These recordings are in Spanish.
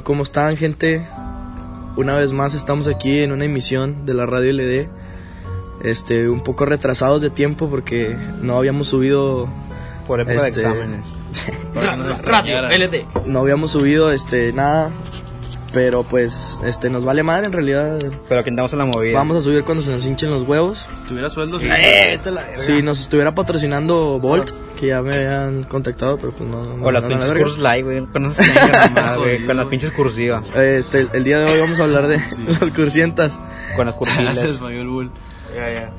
Bueno, ¿cómo están, gente? Una vez más estamos aquí en una emisión de la radio LD. Este, un poco retrasados de tiempo porque no habíamos subido Por época de Este- exámenes. Radio LD. no habíamos subido este nada, pero pues este nos vale madre en realidad. Pero aquí andamos en la movida. Vamos a subir cuando se nos hinchen los huevos. Si tuviera sueldo, Si nos estuviera patrocinando Volt, que ya me habían contactado, pero pues no. no O las pinches la live, güey. Güey. Con las pinches cursivas. Este, el día de hoy vamos a hablar de las cursientas. Con las. Gracias, Mayor Bull. Ya, ya.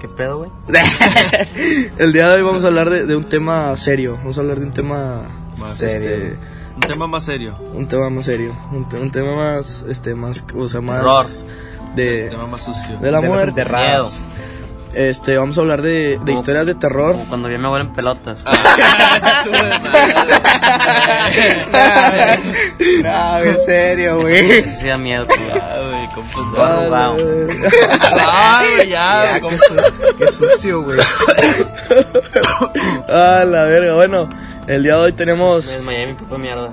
¿Qué pedo, güey? El día de hoy vamos a hablar de, de un tema serio. Vamos a hablar de un tema Más este, Un tema más serio. un tema más serio, un, te- un tema más, este, más, o sea, más Terror. Un de, tema más sucio. de la De muerte. enterrados. Este, vamos a hablar de, de historias de terror. Como cuando yo me huelen pelotas. No, en serio, güey. Sí da miedo, culo. Ah, güey, Todo arrugado. Ah, güey, ya, qué, su- qué sucio, güey. Ah, la verga. Bueno, el día de hoy Me tenemos, desmayé mi puta mierda.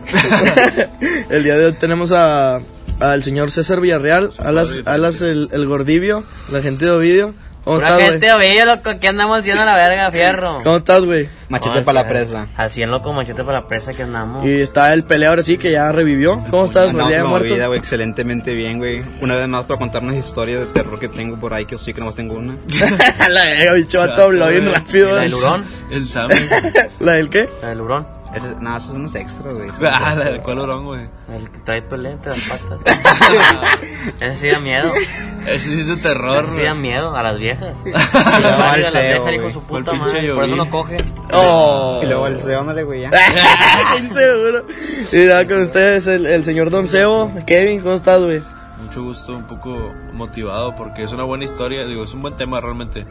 el día de hoy tenemos a, al señor César Villarreal, alas, alas el, el gordivio, la gente de Ovidio. ¿Cómo Pura estás, güey? gente ovillo, loco. ¿Qué andamos haciendo a la verga, fierro? ¿Cómo estás, güey? Machete para la presa. Así en loco, machete para la presa que andamos. Y está el pelea ahora sí que ya revivió. ¿Cómo estás, güey? Andamos muertos. movida, güey. Excelentemente bien, güey. Una vez más para contar unas historias de terror que tengo por ahí, que sí que nomás tengo una. la verga, bicho, vato, habló bien rápido. ¿La del hurón? El Sammy. ¿La del qué? La del hurón. Ese, no, esos son unos extras, güey. Ah, la del cual hurón, güey. El que trae pelea entre las patas. Ese sí da miedo. Ese sí es de terror, Ese sí da güey. miedo a las viejas. luego a al las CEO, viejas, hijo güey. de su puta pinche madre. Por eso no coge. Oh. Y luego el CEO, ándale, güey, ya. Bien seguro. Y nada, con ustedes el, el señor Don Sebo. Kevin, ¿cómo estás, güey? Mucho gusto, un poco motivado porque es una buena historia. Digo, es un buen tema realmente.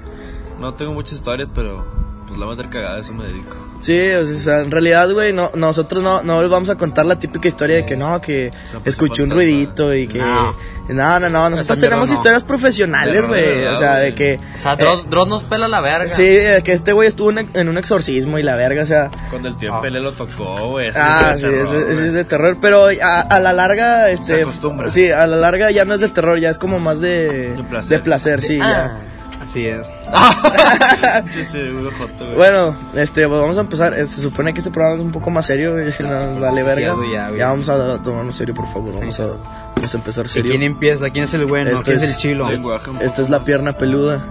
No tengo muchas historias, pero pues la meter cagada, a eso me dedico. Sí, o sea, en realidad, güey, no, nosotros no, no les vamos a contar la típica historia de que no, que sea, pues, escuché un ruidito y que... No. No, no, no, nosotros tenemos no. historias profesionales, de güey. O sea, de güey. que... O sea, Dross, Dross nos pela la verga. Sí, de que este güey estuvo en, en un exorcismo y la verga, o sea... Cuando el tío Pele lo tocó, güey. Ah, es sí, de terror, es de terror, pero a, a la larga, este... Se acostumbra. Sí, a la larga ya no es de terror, ya es como más de... De placer. De placer, sí, Ah, Así es. Sí, sí. Bueno, este, pues vamos a empezar. Eh, Se supone que este programa es un poco más serio, güey. No, vale verga. Ya, güey. Ya vamos a tomarnos serio, por favor. Vamos a, vamos a empezar ¿Y serio. quién empieza? ¿Quién es el bueno? Esto ¿Quién es, es- el chilo? Un Esta es la pierna peluda.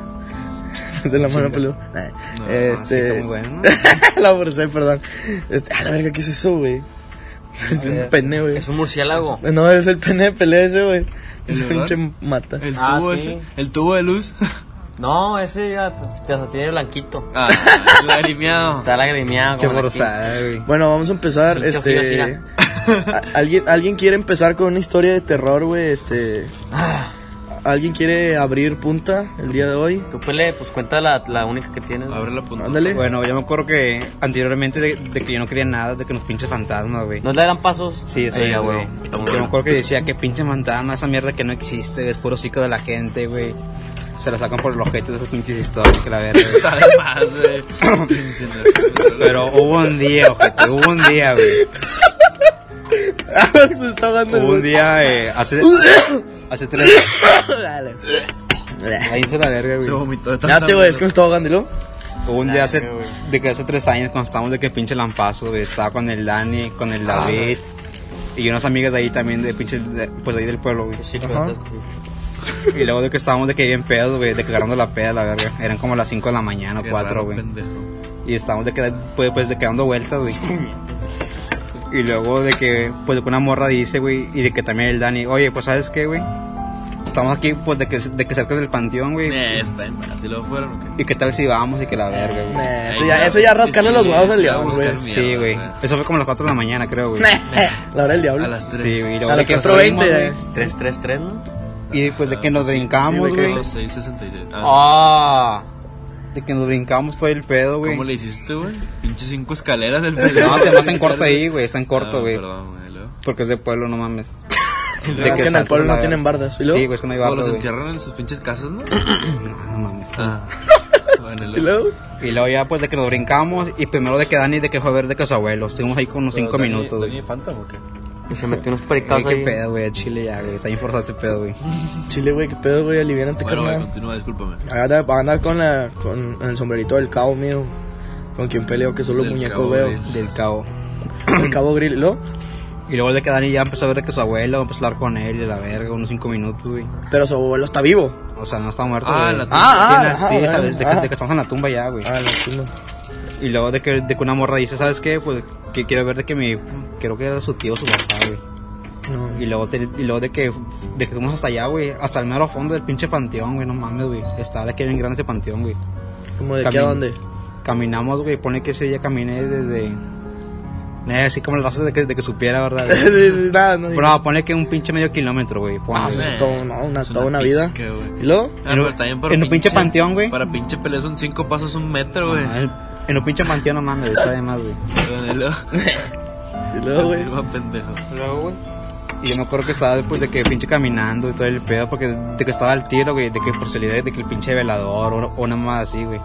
Esta es la mano peluda. Nah, No, Sí, este. está muy bueno, ¿no? la forcé, perdón. Este, a la verga, ¿qué es eso, güey? Es un pene, güey. es un murciélago. No, es el pene de pelea ese, güey. ¿El Ese de pinche mata. El Ah, tubo sí. ese. El tubo de luz. No, ese ya, ya tiene blanquito. Ah, lagrimeado. Está lagrimeado. Che güey. Bueno, vamos a empezar. Pinche Este. ¿alguien, ¿Alguien quiere empezar con una historia de terror, güey? Este. ¿Alguien quiere abrir punta el día de hoy? Tú pele, pues cuenta la, la única que tienes. Abre la punta. Ándale. Bueno, yo me acuerdo que anteriormente de, de que yo no quería nada, de que los pinches fantasmas, güey. ¿No le dan pasos? Sí, Ey, ya, güey. Yo me acuerdo que decía que pinche fantasma, esa mierda que no existe, es puro cico de la gente, güey. Se la sacan por el objeto de esas pinches historias, que la verga. güey. Está de más, güey. Pero hubo un día, ojete, hubo un día, güey. Se está Hubo un día, eh, hace, hace tres, Dale. ahí hizo la verga, Se güey. vomitó de Ya tanta te güey, es mierda. que me está ahogando, ¿y luego? Hubo un día hace, de que hace tres años, cuando estábamos de que pinche lampazo, güey. Estaba con el Dani, con el David. Y unas amigas de ahí también, de pinche, de- pues de ahí del pueblo, güey. Sí, Ajá. Y luego de que estábamos de que bien pedos, güey, de que agarrando la peda, la verga. Eran como las 5 de la mañana o Qué 4, raro, güey. Y estábamos de que, pues, pues de que dando vueltas, güey. Y luego de que, pues de que una morra dice, güey, y de que también el Dani, oye, pues sabes qué, güey. Estamos aquí, pues de que, de que cerca del panteón, güey. Eh, está en paz. ¿Y luego fueron o qué? ¿Y qué tal si vamos y que la verga, güey? Eh, Eso ya, eso ya rascarle los huevos al Sí, diablo, güey. Sí, güey. Eso fue como a las 4 de la mañana, creo, güey. La hora del diablo. A las 3. Sí, güey. y luego A las que 4.20, fuimos, güey, eh. 333, ¿no? Y después de que nos brincamos, güey. 666. ¡Ah! De que nos brincamos todo el pedo, güey. ¿Cómo le hiciste, güey? Pinche cinco escaleras del No, se más en corto ahí, güey. Está en corto, Ah, güey. Porque es de pueblo, no mames. Es que en el pueblo no tienen bardas. Sí, güey, es que no hay bardas, los entierran en sus pinches casas, ¿no? No, no mames. Ah. Bueno, y ¿Y luego? Y luego ya, pues, de que nos brincamos. Y primero de que Dani, de que fue a ver de que su abuelo. Estuvimos ahí con unos 5 minutos, güey. Phantom o qué? Y se metió unos Güey, pericados qué ahí. pedo, güey, a Chile ya, güey. Está bien forzado este pedo, güey. Chile, güey, qué pedo, güey, aliviánate, Bueno, güey, carnal. continúa, discúlpame. Anda, anda con, la, con el sombrerito del cabo mío. Con quien peleo, que solo Del muñeco Cabo veo. Grill. Del cabo. El cabo grill. ¿Y luego? Y luego de que Dani ya empezó a ver de que su abuelo empezó a hablar con él y la verga, unos cinco minutos, güey. Pero su abuelo está vivo. O sea, no está muerto, Ah, güey. la tumba. Ah, la- ah, sí, ajá, sabes, de que, ajá. de que estamos en la tumba ya, güey. Ah, sí, no. Y luego de que, de que una morra dice, ¿sabes qué? Pues que quiero ver de que mi... Creo que era su tío o su papá, güey. No. Y luego, te- y luego de que de que fuimos hasta allá, güey. Hasta el mero fondo del pinche panteón, güey. No mames, güey. Está de que bien grande ese panteón, güey. ¿Cómo de qué a Camin- dónde? Caminamos, güey. Pone que ese día caminé desde... Eh, así como el raso de que, de que supiera, ¿verdad? Sí, güey? sí, Nada, no. Pero no, ponle que un pinche medio kilómetro, güey. Ah, pues es todo, no, una, Es toda una vida. pizca, güey. ¿Y luego? Ah, En un- pero también para en un pinche panteón, güey. Para pinche pelea son cinco pasos un metro, güey. Ah, en- un pinche panteón, no mames, está de más, güey. Y luego, ¿Y luego, güey? Pendejo. Luego, güey. Y yo me acuerdo que estaba después de que pinche caminando y todo el pedo, porque de que estaba al tiro, güey, de que por salida de que el pinche velador o, o una más así, güey.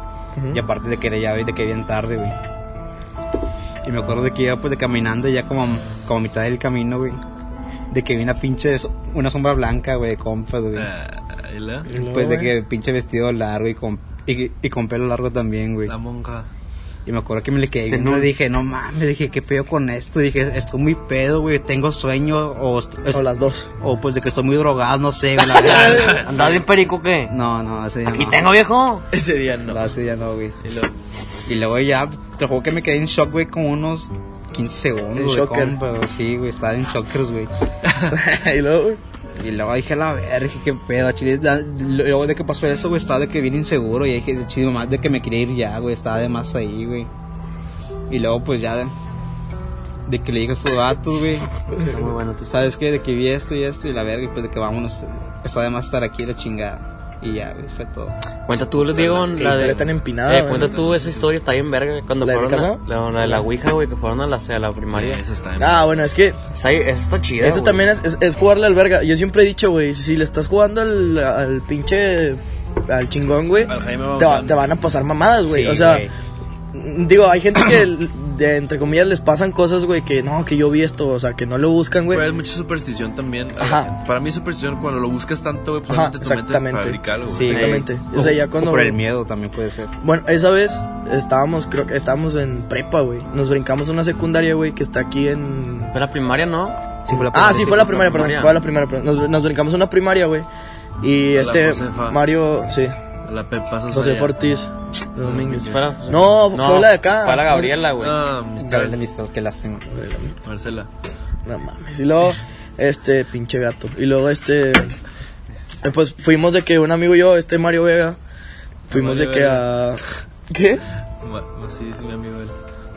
Y aparte de que era ya, de que bien tarde, güey. Y me acuerdo de que iba pues de caminando ya como, como a mitad del camino, güey. De que vi una pinche, so- una sombra blanca, güey, de compas, güey. Ah, y luego, ¿Y luego, Pues de güey? que pinche vestido largo y con, y, y con pelo largo también, güey. La monja. Y me acuerdo que me le quedé viendo y dije, no mames, dije, ¿qué pedo con esto? Dije, estoy muy pedo, güey, tengo sueño o, O las dos. o pues de que estoy muy drogado, no sé, güey. ¿Andabas bien perico qué? no, no, ese día Aquí no. tengo, viejo. Ese día no. No, ese día no, güey. Y luego, Y luego ya, te juro que me quedé en shock, güey, como unos 15 En segundos, güey, shocker. Sí, güey, estaba en shockers, güey. ¿Y luego, güey? Y luego dije, la verga, qué pedo, chile. Luego de que pasó eso, güey, estaba de que bien inseguro. Y dije, chido, más de que me quería ir ya, güey, estaba de más ahí, güey. Y luego, pues ya, de, de que le dije a estos datos, güey. Está muy bueno, Tú sabes que de que vi esto y esto y la verga, y pues de que vámonos, está de más estar aquí la chingada. Y ya, güey, fue todo. Cuenta tú, les digo, Qué la de... tan empinada, Eh, cuenta tú esa historia, está bien verga. Cuando ¿La fueron a, la, la de la Ouija, güey, que fueron a la, a la primaria. Eso está en Ah, bueno, es que Está, chida, eso también es, es, es jugarle al verga. Yo siempre he dicho, güey, si le estás jugando al, al pinche... Al chingón, güey, Al Jaime te, va- te van a pasar mamadas, güey. Sí, o sea. Digo, hay gente que, de, entre comillas, les pasan cosas, güey, que no, que yo vi esto, o sea, que no lo buscan, güey. Pero es mucha superstición también. Ajá. Para mí superstición cuando lo buscas tanto, güey, pues Ajá, exactamente. fabrica algo, güey. Sí, Exactamente. güey. O sea, ya cuando- por el miedo también puede ser. Bueno, esa vez estábamos, creo que estábamos en prepa, güey. Nos brincamos a una secundaria, güey, que está aquí en... Fue la primaria, ¿no? Sí, fue la Ah, sí, fue la la primaria, perdón. primaria. Fue la primaria, perdón. Nos, nos brincamos a una primaria, güey. Y la este, Josefa. Mario, sí, La Pepa Sosa José. Ortiz Domínguez. Fue la- No, fue la de acá. Fue la Gabriela, güey. Ah, Gabriela Mr. Qué lástima. Marcela. No mames. Y luego, este, pinche gato. Y luego, este, eh, pues fuimos de que un amigo y yo, este Mario Vega, fuimos Mario de que a... ¿Qué? Ma- ma- Sí, es mi amigo él.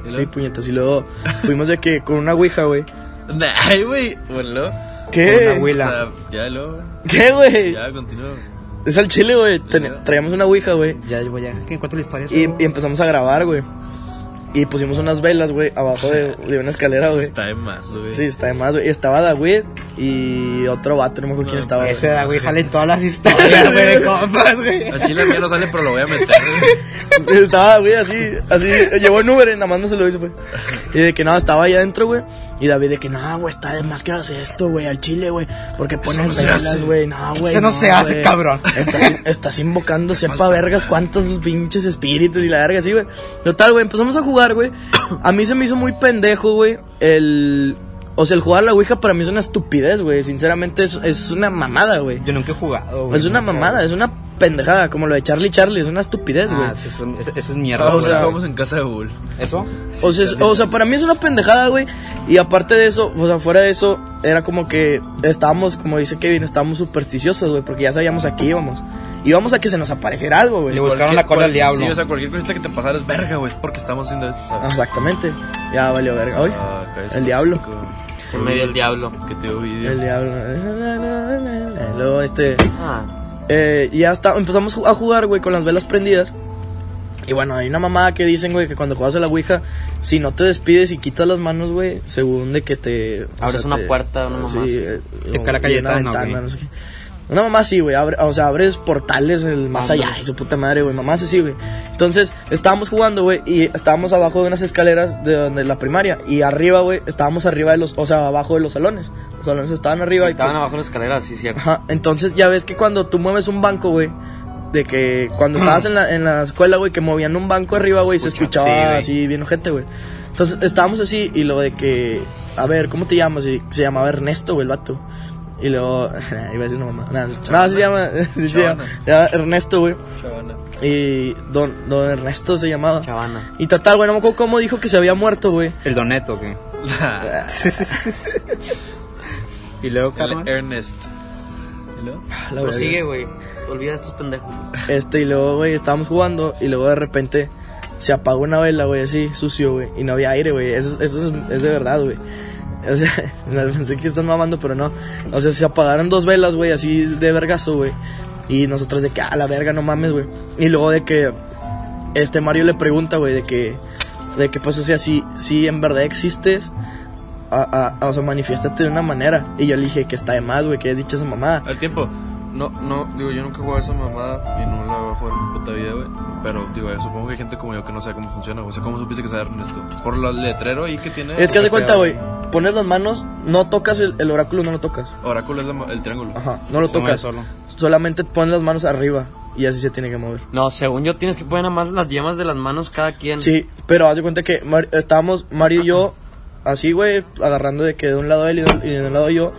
¿Y Sí, luego? puñetas. Y luego fuimos de que con una ouija, güey. Ay, güey. Bueno, luego. ¿Qué? Con una Ouija. O sea, ya, luego. güey. ¿Qué, güey? Ya, continúa. Es al chile, güey. Traíamos una ouija, güey. Ya, voy ya, que cuenta la historia. Y, y empezamos a grabar, güey. Y pusimos unas velas, güey, abajo de, de una escalera, güey. está de más, güey. Sí, está de más, güey. Y estaba David y otro vato, no me acuerdo quién estaba. güey. Ese da, güey, sale en todas las historias, güey, de compas, güey. Al chile mío no sale, pero lo voy a meter, güey. Estaba, güey, así, así, llevó en Uber, y nada más no se lo hizo, güey. Y de que no, estaba ahí adentro, güey. Y David de que no, güey, está de más que hagas esto, güey, al chile, güey. Porque pones velas, hace. güey. No, güey. Eso no se hace, cabrón. Estás, estás invocando, sepa vergas, cuántos pinches espíritus y la verga, así, güey. Total, güey, empezamos a jugar, güey. A mí se me hizo muy pendejo, güey, el... O sea, el jugar a la Ouija para mí es una estupidez, güey. Sinceramente, es, es una mamada, güey. Yo nunca he jugado, güey. Es una mamada, es una pendejada, como lo de Charlie Charlie, es una estupidez, güey. Ah, sí, eso, eso- eso es mierda, Vamos, o sea, vamos en casa de Bull. ¿Eso? O sea, es- o sea, para mí es una pendejada, güey. Y aparte de eso, o sea, fuera de eso, era como que estábamos, como dice Kevin, estábamos supersticiosos, güey, porque ya sabíamos a qué íbamos. Íbamos a que se nos apareciera algo, güey. Le buscaron la cola al diablo. Sí, o sea, cualquier cosita que te pasara es verga, güey. Es porque estamos haciendo esto, Ah, ¿sabes? Exactamente. Ya valió verga. Oye, Ah, el diablo. hocico. Se me dio el diablo. Que te oí, El diablo. Luego, este. Ah, Eh, y ya está, empezamos a jugar, güey, con las velas prendidas. Y bueno, hay una mamada que dicen, güey, que cuando juegas a la Ouija, si no te despides y quitas las manos, güey, según de que te... o Abres una te- puerta, una mamá sí, eh, Te cae la una ventana, no sé qué. Una mamá así, güey, o sea, abres portales el más allá y su puta madre, güey, mamás así, güey. Entonces, estábamos jugando, güey, y estábamos abajo de unas escaleras de donde la primaria y arriba, güey, estábamos arriba de los, o sea, abajo de los salones. Los salones estaban arriba y Estaban pues, abajo de las escaleras, sí, cierto. Ajá, entonces ya ves que cuando tú mueves un banco, güey, de que cuando estabas en la, en la escuela, güey, que movían un banco arriba, güey, se escuchaba sí, así bien ojete, güey. Entonces estábamos así y lo de que, a ver, ¿cómo te llamas? Y se llamaba Ernesto, güey, el vato. Y luego, iba a decir una mamá. No, se llama, se llama, se llama Ernesto, güey. Chavana. Y don, don Ernesto se llamaba. Chavana. Y total, güey, no me acuerdo cómo dijo que se había muerto, güey. El Doneto, ¿qué? y luego, El. Ernest. ¿Y luego? La verga. Prosigue, güey. Olvida estos pendejos. Este, y luego, güey, estábamos jugando y luego de repente se apagó una vela, güey, así, sucio, güey, y no había aire, güey. Eso, eso es, es de verdad, güey. O sea, pensé que están mamando, pero no. O sea, se apagaron dos velas, güey, así de vergazo, güey. Y nosotros de que, ah, la verga, no mames, güey. Y luego de que, este Mario le pregunta, güey, de que, de que, pues, o sea, si, en verdad existes, a, a- a- o sea, manifiéstate de una manera. Y yo le dije que está de más, güey, que has dicho esa mamada. Al tiempo. No, no, digo, yo nunca he jugado a esa mamada y no la voy a jugar en mi puta vida, güey. Pero, digo, yo supongo que hay gente como yo que no sabe cómo funciona, güey. O sea, ¿cómo supiste que sabe Ernesto? Por el letrero ahí que tiene. Es que haz de cuenta, güey, pones las manos, no tocas el, el oráculo, no lo tocas. Oráculo es la el triángulo. Ajá, no lo Se mueve tocas. solo. Solamente pones las manos arriba y así se tiene que mover. No, según yo tienes que poner nada más las yemas de las manos cada quien. Sí, pero haz de cuenta que Mar- estábamos Mario y yo así, güey, agarrando de que de un lado él y de, y de un lado yo.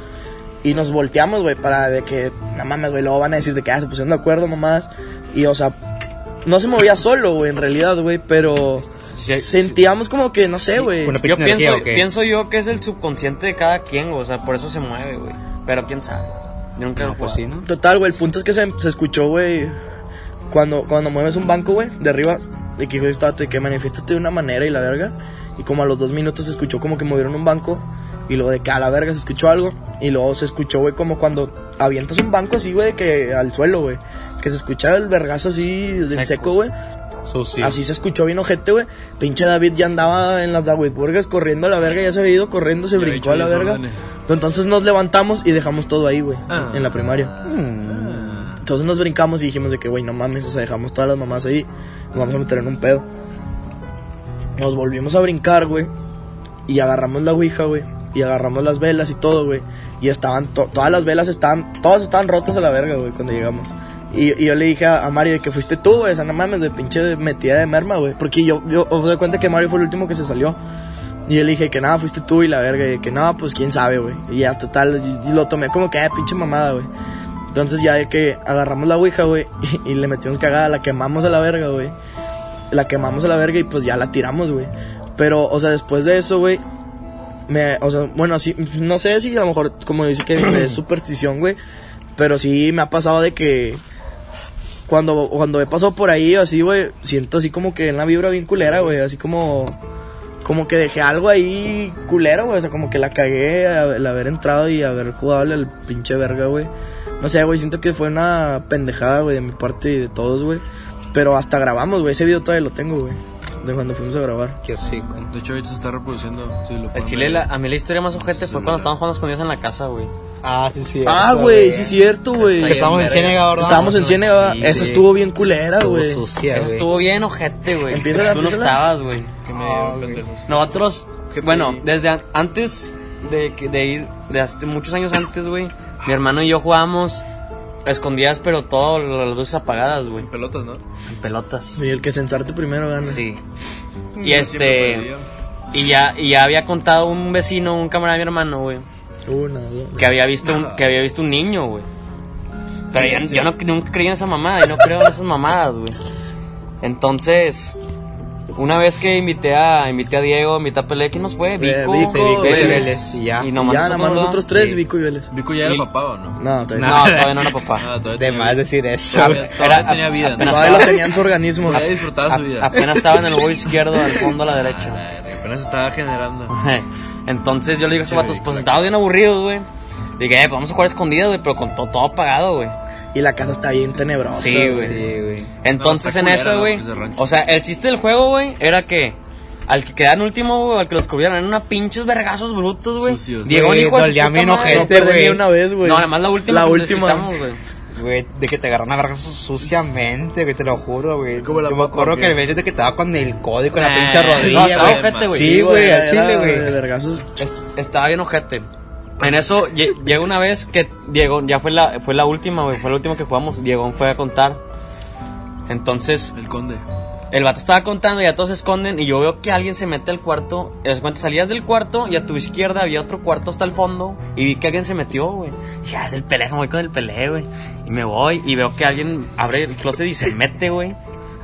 Y nos volteamos, güey, para de que, no mames, güey, luego van a decir de que ah, se pusieron de acuerdo, mamás. Y, o sea, no se movía solo, güey, en realidad, güey, pero sentíamos como que, no sé, güey. Una Yo pienso, ¿o qué? pienso yo que es el subconsciente de cada quien, güey. O sea, por eso se mueve, güey. Pero quién sabe. Yo nunca lo he Pues sí, ¿no? Total, güey, el punto es que se, se escuchó, güey, cuando, cuando mueves un banco, güey, de arriba, de que dijo este que manifiéstate de una manera y la verga. Y como a los dos minutos se escuchó como que movieron un banco. Y luego de que a la verga se escuchó algo. Y luego se escuchó, güey, como cuando avientas un banco así, güey, que al suelo, güey. Que se escucha el vergazo así, Secos. seco, güey. Así se escuchó bien ojete, güey. Pinche David ya andaba en las Davidburgas corriendo a la verga, ya se había ido corriendo, se Ya brincó a la verga. Entonces nos levantamos y dejamos todo ahí, güey, Ah. en la primaria. Entonces nos brincamos y dijimos de que, güey, no mames, o sea, dejamos todas las mamás ahí, nos vamos a meter en un pedo. Nos volvimos a brincar, güey, y agarramos la ouija, güey, y agarramos las velas y todo, güey, y estaban, to- todas las velas estaban, todas estaban rotas a la verga, güey, cuando llegamos. Y, yo le dije a, a Mario que fuiste tú, güey, esa no mames, de pinche metida de merma, güey, porque yo, yo, os doy cuenta que Mario fue el último que se salió. Y yo le dije que nada, fuiste tú y la verga. Y que no, pues quién sabe, güey. Y ya, total, y, lo tomé como que, ah, pinche mamada, güey. Entonces ya de que agarramos la ouija, güey, y, y le metimos cagada, la quemamos a la verga, güey. La quemamos a la verga y pues ya la tiramos, güey. Pero, o sea, después de eso, güey, me, o sea, bueno, sí, no sé si a lo mejor, como dice que es superstición, güey, pero sí me ha pasado de que cuando, cuando he pasado por ahí, así, güey, siento así como que en la vibra bien culera, güey, así como, como que dejé algo ahí culero, güey, o sea, como que la cagué al haber entrado y haber jugado al pinche verga, güey. No sé, güey, siento que fue una pendejada, güey, de mi parte y de todos, güey. Pero hasta grabamos, güey, ese video todavía lo tengo, güey, de cuando fuimos a grabar. Qué hocico. De hecho, ahorita se está reproduciendo. Sí, lo El chile, la- a mí la historia más ojete fue cuando estaban jugando escondidas en la casa, güey. Ah, sí, sí. Ah, güey, sí es cierto, güey. Está Estábamos en. Ciénega, ¿verdad? Estábamos en Ciénega, Sí, sí. estuvo bien culera, Estuvo güey. sucia, Eso estuvo bien ojete, güey. Empieza la- Tú no estabas, güey. Que me pendejos. Nosotros, ¿Qué bueno, desde an- antes de, que- de ir, de hace muchos años antes, güey, mi hermano y yo jugábamos escondidas, pero todo, las luces apagadas, güey. Pelotas, ¿no? En pelotas. Sí, el que censarte primero gana. Sí. Yo Y este, y ya, y ya había contado un vecino, un camarada de mi hermano, güey, Una, dos. que había visto un, que había visto un niño, güey. Pero yo, yo no, nunca creí en esa mamada y no creo en esas mamadas, güey. Entonces, una vez que invité a, invité a Diego, invité a Pelé, ¿quién nos fue? Vico, Vico, Vico, Vélez. Vélez, y ya. Y nomás ya, nada más nosotros, ¿no? tres, Sí. Vico y Vélez. ¿Vico ya era Y- papá o no? No, todavía No, todavía no era papá. Ah, todavía De tenía más vida. decir eso. Todavía, todavía Era- tenía vida. ¿no? Todavía lo tenía en su organismo. Todavía disfrutaba su vida. apenas estaba en el huevo izquierdo, al fondo a la derecha. Ah, Apenas estaba generando. Entonces yo le digo a esos vatos, pues estaba bien aburridos, güey. Dije, eh, pues vamos a jugar escondidas, güey, pero con todo, todo apagado, güey. Y la casa está bien tenebrosa. Sí, güey. Sí, güey. Entonces en eso, güey. O sea, el chiste del juego, güey, era que al que quedan último, güey, al que los cubrieron, eran unos pinches vergazos brutos, güey. Güey, hijo de güey. ni una vez, güey. No, nada más la última. La que última. güey. De que te agarran a vergas suciamente, güey, te lo juro, güey. ¿Cómo la Yo me acuerdo que el bello te que estaba con el codo y con la Nah, pinche rodilla, güey. Sí, güey, al chile, güey. vergazos. Est- Estaba bien ojete. En eso lle- llega una vez que Diego, ya fue la, fue la última, güey, fue la última que jugamos. Diego fue a contar. Entonces, El conde. el vato estaba contando y ya todos se esconden. Y yo veo que alguien se mete al cuarto. Y cuenta, salías del cuarto y a tu izquierda había otro cuarto hasta el fondo. Y vi que alguien se metió, güey. Ya es el pelé, me voy con el pelé, güey. Y me voy y veo que alguien abre el closet y se mete, güey.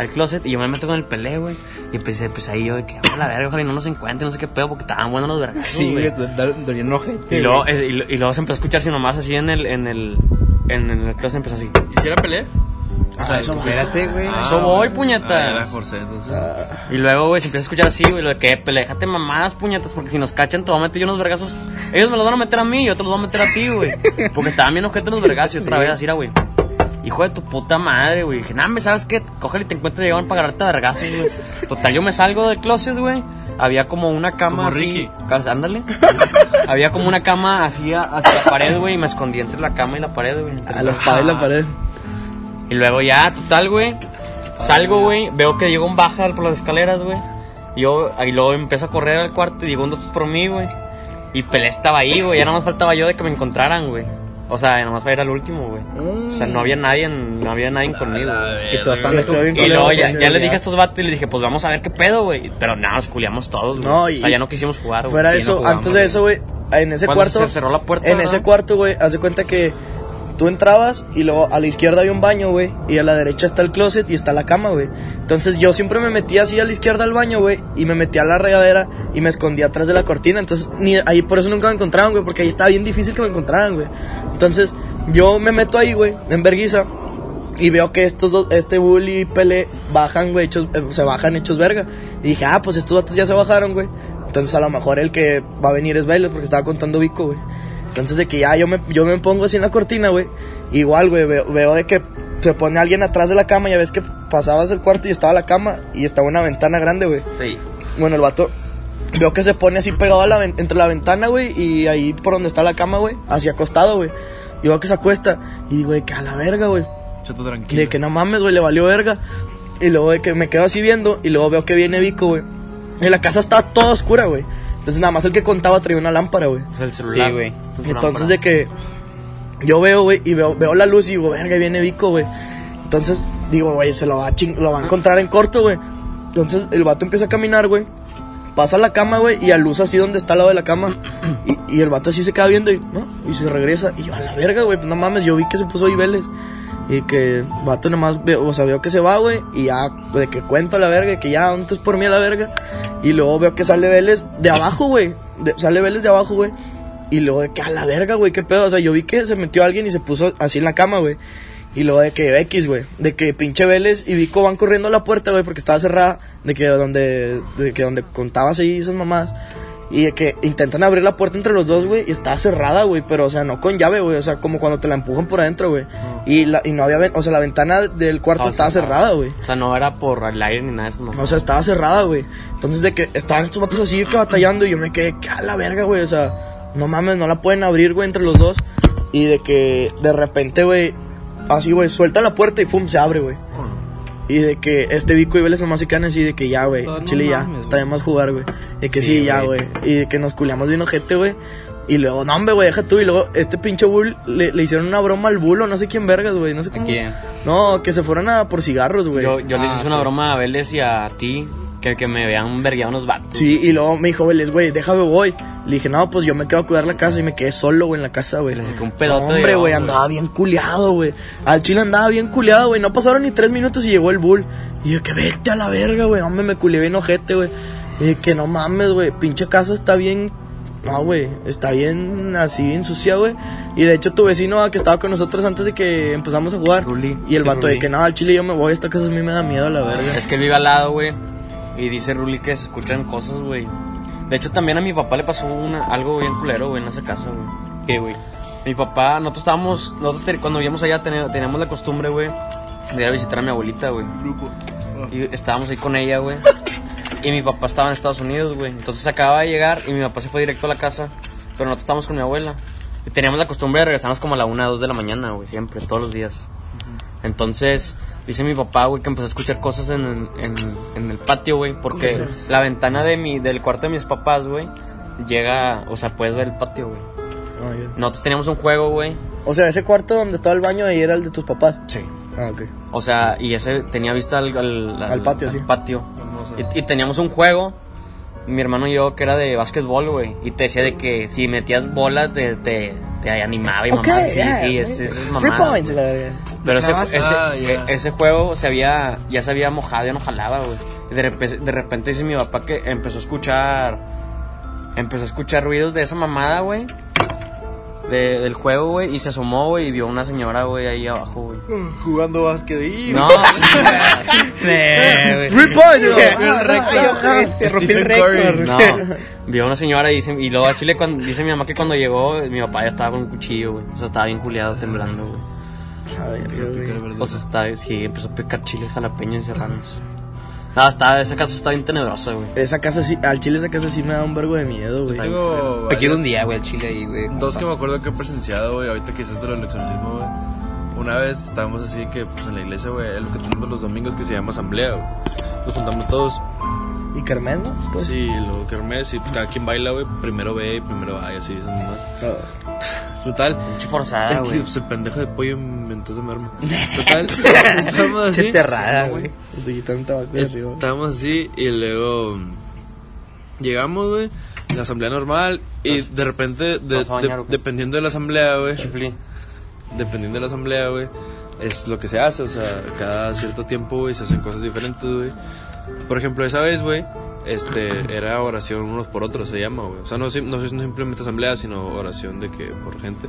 Al closet y yo me meto con el pelé, güey. Y empecé, pues ahí yo de que, a la verga, ojalá y no nos encuentren, no sé qué pedo, porque estaban buenos los vergas. Sí, güey, do- do- dolía un ojete. Y luego, eh, y, lo- y luego se empezó a escuchar sin nomás así en el, en el, en el closet empezó así. ¿Y si era pelea? O sea, eso Espérate, güey. eso voy, puñetas. Ah, era José, entonces. Y luego, güey, se empieza a escuchar así, güey, lo de que, pelea, déjate mamadas, puñetas, porque si nos cachan te voy a meter yo unos vergazos. Ellos me los van a meter a mí, yo te los voy a meter a ti, güey. Porque estaban bien ojetes los vergazos y otra vez así era, güey. Hijo de tu puta madre, güey. Dije, nah, me sabes qué, cógele y te encuentras llegaban para agarrarte a vergazos, güey. Total, yo me salgo del closet, güey. Había como una cama Como así. Ricky. Ándale. Había como una cama así a- hacia la pared, güey, y me escondí entre la cama y la pared, güey. entre A la espada y la pared. y luego ya, total, güey. Salgo, güey. Veo que llegó un baja por las escaleras, güey. Y yo, y luego empiezo a correr al cuarto y llegó un dos por mí, güey. Y Pelé estaba ahí, güey. Ya nada más faltaba yo de que me encontraran, güey. O sea, nada más para ir al último, güey. O sea, no había nadie, no había nadie conmigo. Y todos están de Y luego ya, ya le porque dije a estos vatos y les dije, pues vamos a ver qué pedo, güey. Pero nada, nos culiamos todos, güey. No, o sea, ya no quisimos jugar, güey. Fuera no eso, jugamos, antes de eso, güey, en ese cuarto. se cerró la puerta, En ese cuarto, güey, haz de cuenta que tú entrabas y luego a la izquierda hay un baño, güey, y a la derecha está el closet y está la cama, güey. Entonces yo siempre me metía así a la izquierda al baño, güey, y me metía a la regadera y me escondía atrás de la cortina. Entonces, ahí por eso nunca me encontraban, güey, porque ahí estaba bien difícil que me encontraran, güey. Entonces, yo me meto ahí, güey, en verguiza. Y veo que estos dos, este Bully y Pele bajan, güey, hechos, eh, se bajan hechos verga. Y dije, ah, pues estos datos ya se bajaron, güey. Entonces a lo mejor el que va a venir es Vélez porque estaba contando Vico, güey. Entonces de que ya yo me, yo me pongo así en la cortina, güey. Igual, güey, veo, veo de que se pone alguien atrás de la cama. Ya ves que pasabas el cuarto y estaba la cama y estaba una ventana grande, güey. Sí. Bueno, el vato veo que se pone así pegado a la entre la ventana, güey, y ahí por donde está la cama, güey, hacia acostado, güey. Y veo que se acuesta y digo, de que a la verga, güey. Chato tranquilo. de que no mames, güey, le valió verga. Y luego de que me quedo así viendo y luego veo que viene Vico, güey. Y la casa estaba toda oscura, güey. Entonces nada más el que contaba traía una lámpara, güey. O sea, el celular. Sí, güey. Entonces de que yo veo, güey, y veo, veo la luz y digo, verga, viene Vico, güey. Entonces digo, güey, se lo va, a ching- lo va a encontrar en corto, güey. Entonces el vato empieza a caminar, güey. Pasa a la cama, güey, y a luz así donde está al lado de la cama. Y, y el vato así se queda viendo y, ¿no? Y se regresa. Y yo, a la verga, güey, pues no mames, yo vi que se puso Vélez. Y que vato nomás, veo, o sea, veo que se va, güey. Y ya, de que cuento a la verga, que ya, ¿dónde estás por mí a la verga? Y luego veo que sale Vélez de abajo, güey. Sale Vélez de abajo, güey. Y luego de que a la verga, güey, qué pedo. O sea, yo vi que se metió alguien y se puso así en la cama, güey. Y luego de que X, güey. De que pinche Vélez y Vico van corriendo a la puerta, güey, porque estaba cerrada. De que donde, de que donde contabas ahí esas mamadas. Y de que intentan abrir la puerta entre los dos, güey, y está cerrada, güey, pero, o sea, no con llave, güey, o sea, como cuando te la empujan por adentro, güey. Y, la, y no había, o sea, la ventana del cuarto estaba cerrada, güey. O sea, no era por el aire ni nada de eso, no. O sea, estaba cerrada, güey. Entonces, de que estaban estos vatos así que batallando y yo me quedé, que a la verga, güey. O sea, no mames, no la pueden abrir, güey, entre los dos. Y de que de repente, güey, así, güey, suelta la puerta y pum, se abre, güey. Y de que este Vico y Vélez nomás se quedan así de que ya, güey, No Chile ya, mames, está bien más jugar, güey. De que sí, Sí, ya, güey. Y de que nos culiamos bien ojete, güey. Y luego, no, hombre, güey, deja tú. Y luego, este pinche bull, le, le hicieron una broma al bulo, no sé quién vergas, güey, no sé cómo. quién? No, que se fueron a por cigarros, güey. Yo, yo les Ah, hice una broma a Vélez y a ti, que, que me vean vergueado unos vatos. Sí, y luego me dijo, Vélez, güey, déjame voy. Le dije, no, pues yo me quedo a cuidar la casa y me quedé solo, güey, en la casa, güey. Le saqué un pedote de Hombre, güey, andaba bien culiado, güey. Al chile andaba bien culiado, güey. No pasaron ni tres minutos y llegó el bull. Y yo, que vete a la verga, güey. Hombre, me culié bien ojete, güey. Y de que no mames, güey. Pinche casa está bien. No, güey. Está bien así, bien sucia, güey. Y de hecho, tu vecino ah, que estaba con nosotros antes de que empezamos a jugar. Ruli. Y el vato de Ruli. que no, al chile yo me voy. Esta casa a mí me da miedo, la verga. Es que él vive al lado, güey. Y dice Ruli que se escuchan cosas, güey. De hecho, también a mi papá le pasó una, algo bien culero, güey, en esa casa, güey. ¿Qué, güey? Mi papá, nosotros estábamos, nosotros te- cuando vivíamos allá teníamos, teníamos la costumbre, güey, de ir a visitar a mi abuelita, güey. Y estábamos ahí con ella, güey. y mi papá estaba en Estados Unidos, güey. Entonces acababa de llegar y mi papá se fue directo a la casa. Pero nosotros estábamos con mi abuela. Y teníamos la costumbre de regresarnos como a la 1 o 2 de la mañana, güey. Siempre, todos los días. Entonces, dice mi papá, güey, que empezó a escuchar cosas en, en, en el patio, güey. Porque la ventana de mi, del cuarto de mis papás, güey, llega, o sea, puedes ver el patio, güey. Ah, ya. Nosotros teníamos un juego, güey. O sea, ese cuarto donde estaba el baño ahí era el de tus papás. Sí. Ah, ok. O sea, y ese tenía vista al, al, Al patio, al sí. patio. Y, y teníamos un juego, mi hermano y yo, que era de básquetbol, güey. Y te decía de que si metías bolas, te, te, te animaba y mamá. Sí, yeah, sí, ok. es, es Three mamada, Pero ese, Ah, ese, e- ese juego se había, ya se había mojado, ya no jalaba, güey. De repente, de repente dice mi papá que empezó a escuchar, empezó a escuchar ruidos de esa mamada, güey. De, del juego, güey, y se asomó, güey, y vio una señora, güey, ahí abajo, güey. Jugando básquet y... No, te rompí el récord. no. Vio una señora y, dice, y luego a Chile, cuando, dice mi mamá que cuando llegó, mi papá ya estaba con un cuchillo, güey. O sea, estaba bien juliado, temblando, güey. O sea, está, sí, empezó a picar chile jalapeño y serranos. No, está, esa casa está bien tenebrosa, güey. Esa casa sí, al chile esa casa sí me da un vergo de miedo, güey. Tengo Me quiero varias- un día, güey, al chile ahí, güey. Dos que me acuerdo que he presenciado, güey, ahorita que hiciste del exorcismo, güey. Una vez estábamos así que, pues en la iglesia, güey, es lo que tenemos los domingos que se llama asamblea, güey. Nos juntamos todos. ¿Y Kermés, no? Después. Sí, lo kermés, y pues cada quien baila, güey. Primero ve y primero va, y así, esas más. Ah, Total. Pinche forzada, güey. pues, el pendejo de pollo inventó esa merma. Total, estábamos así. Qué terrada, güey. Así y luego mm, llegamos, güey, la asamblea normal y de repente, de- ¿Vas a bañar de- dependiendo de la asamblea, güey, dependiendo de la asamblea, güey, es lo que se hace, o sea, cada cierto tiempo, güey, se hacen cosas diferentes, güey. Por ejemplo, esa vez, güey, este, era oración unos por otros, se llama, güey. O sea, no, no, es- no simplemente asamblea, sino oración de que por gente.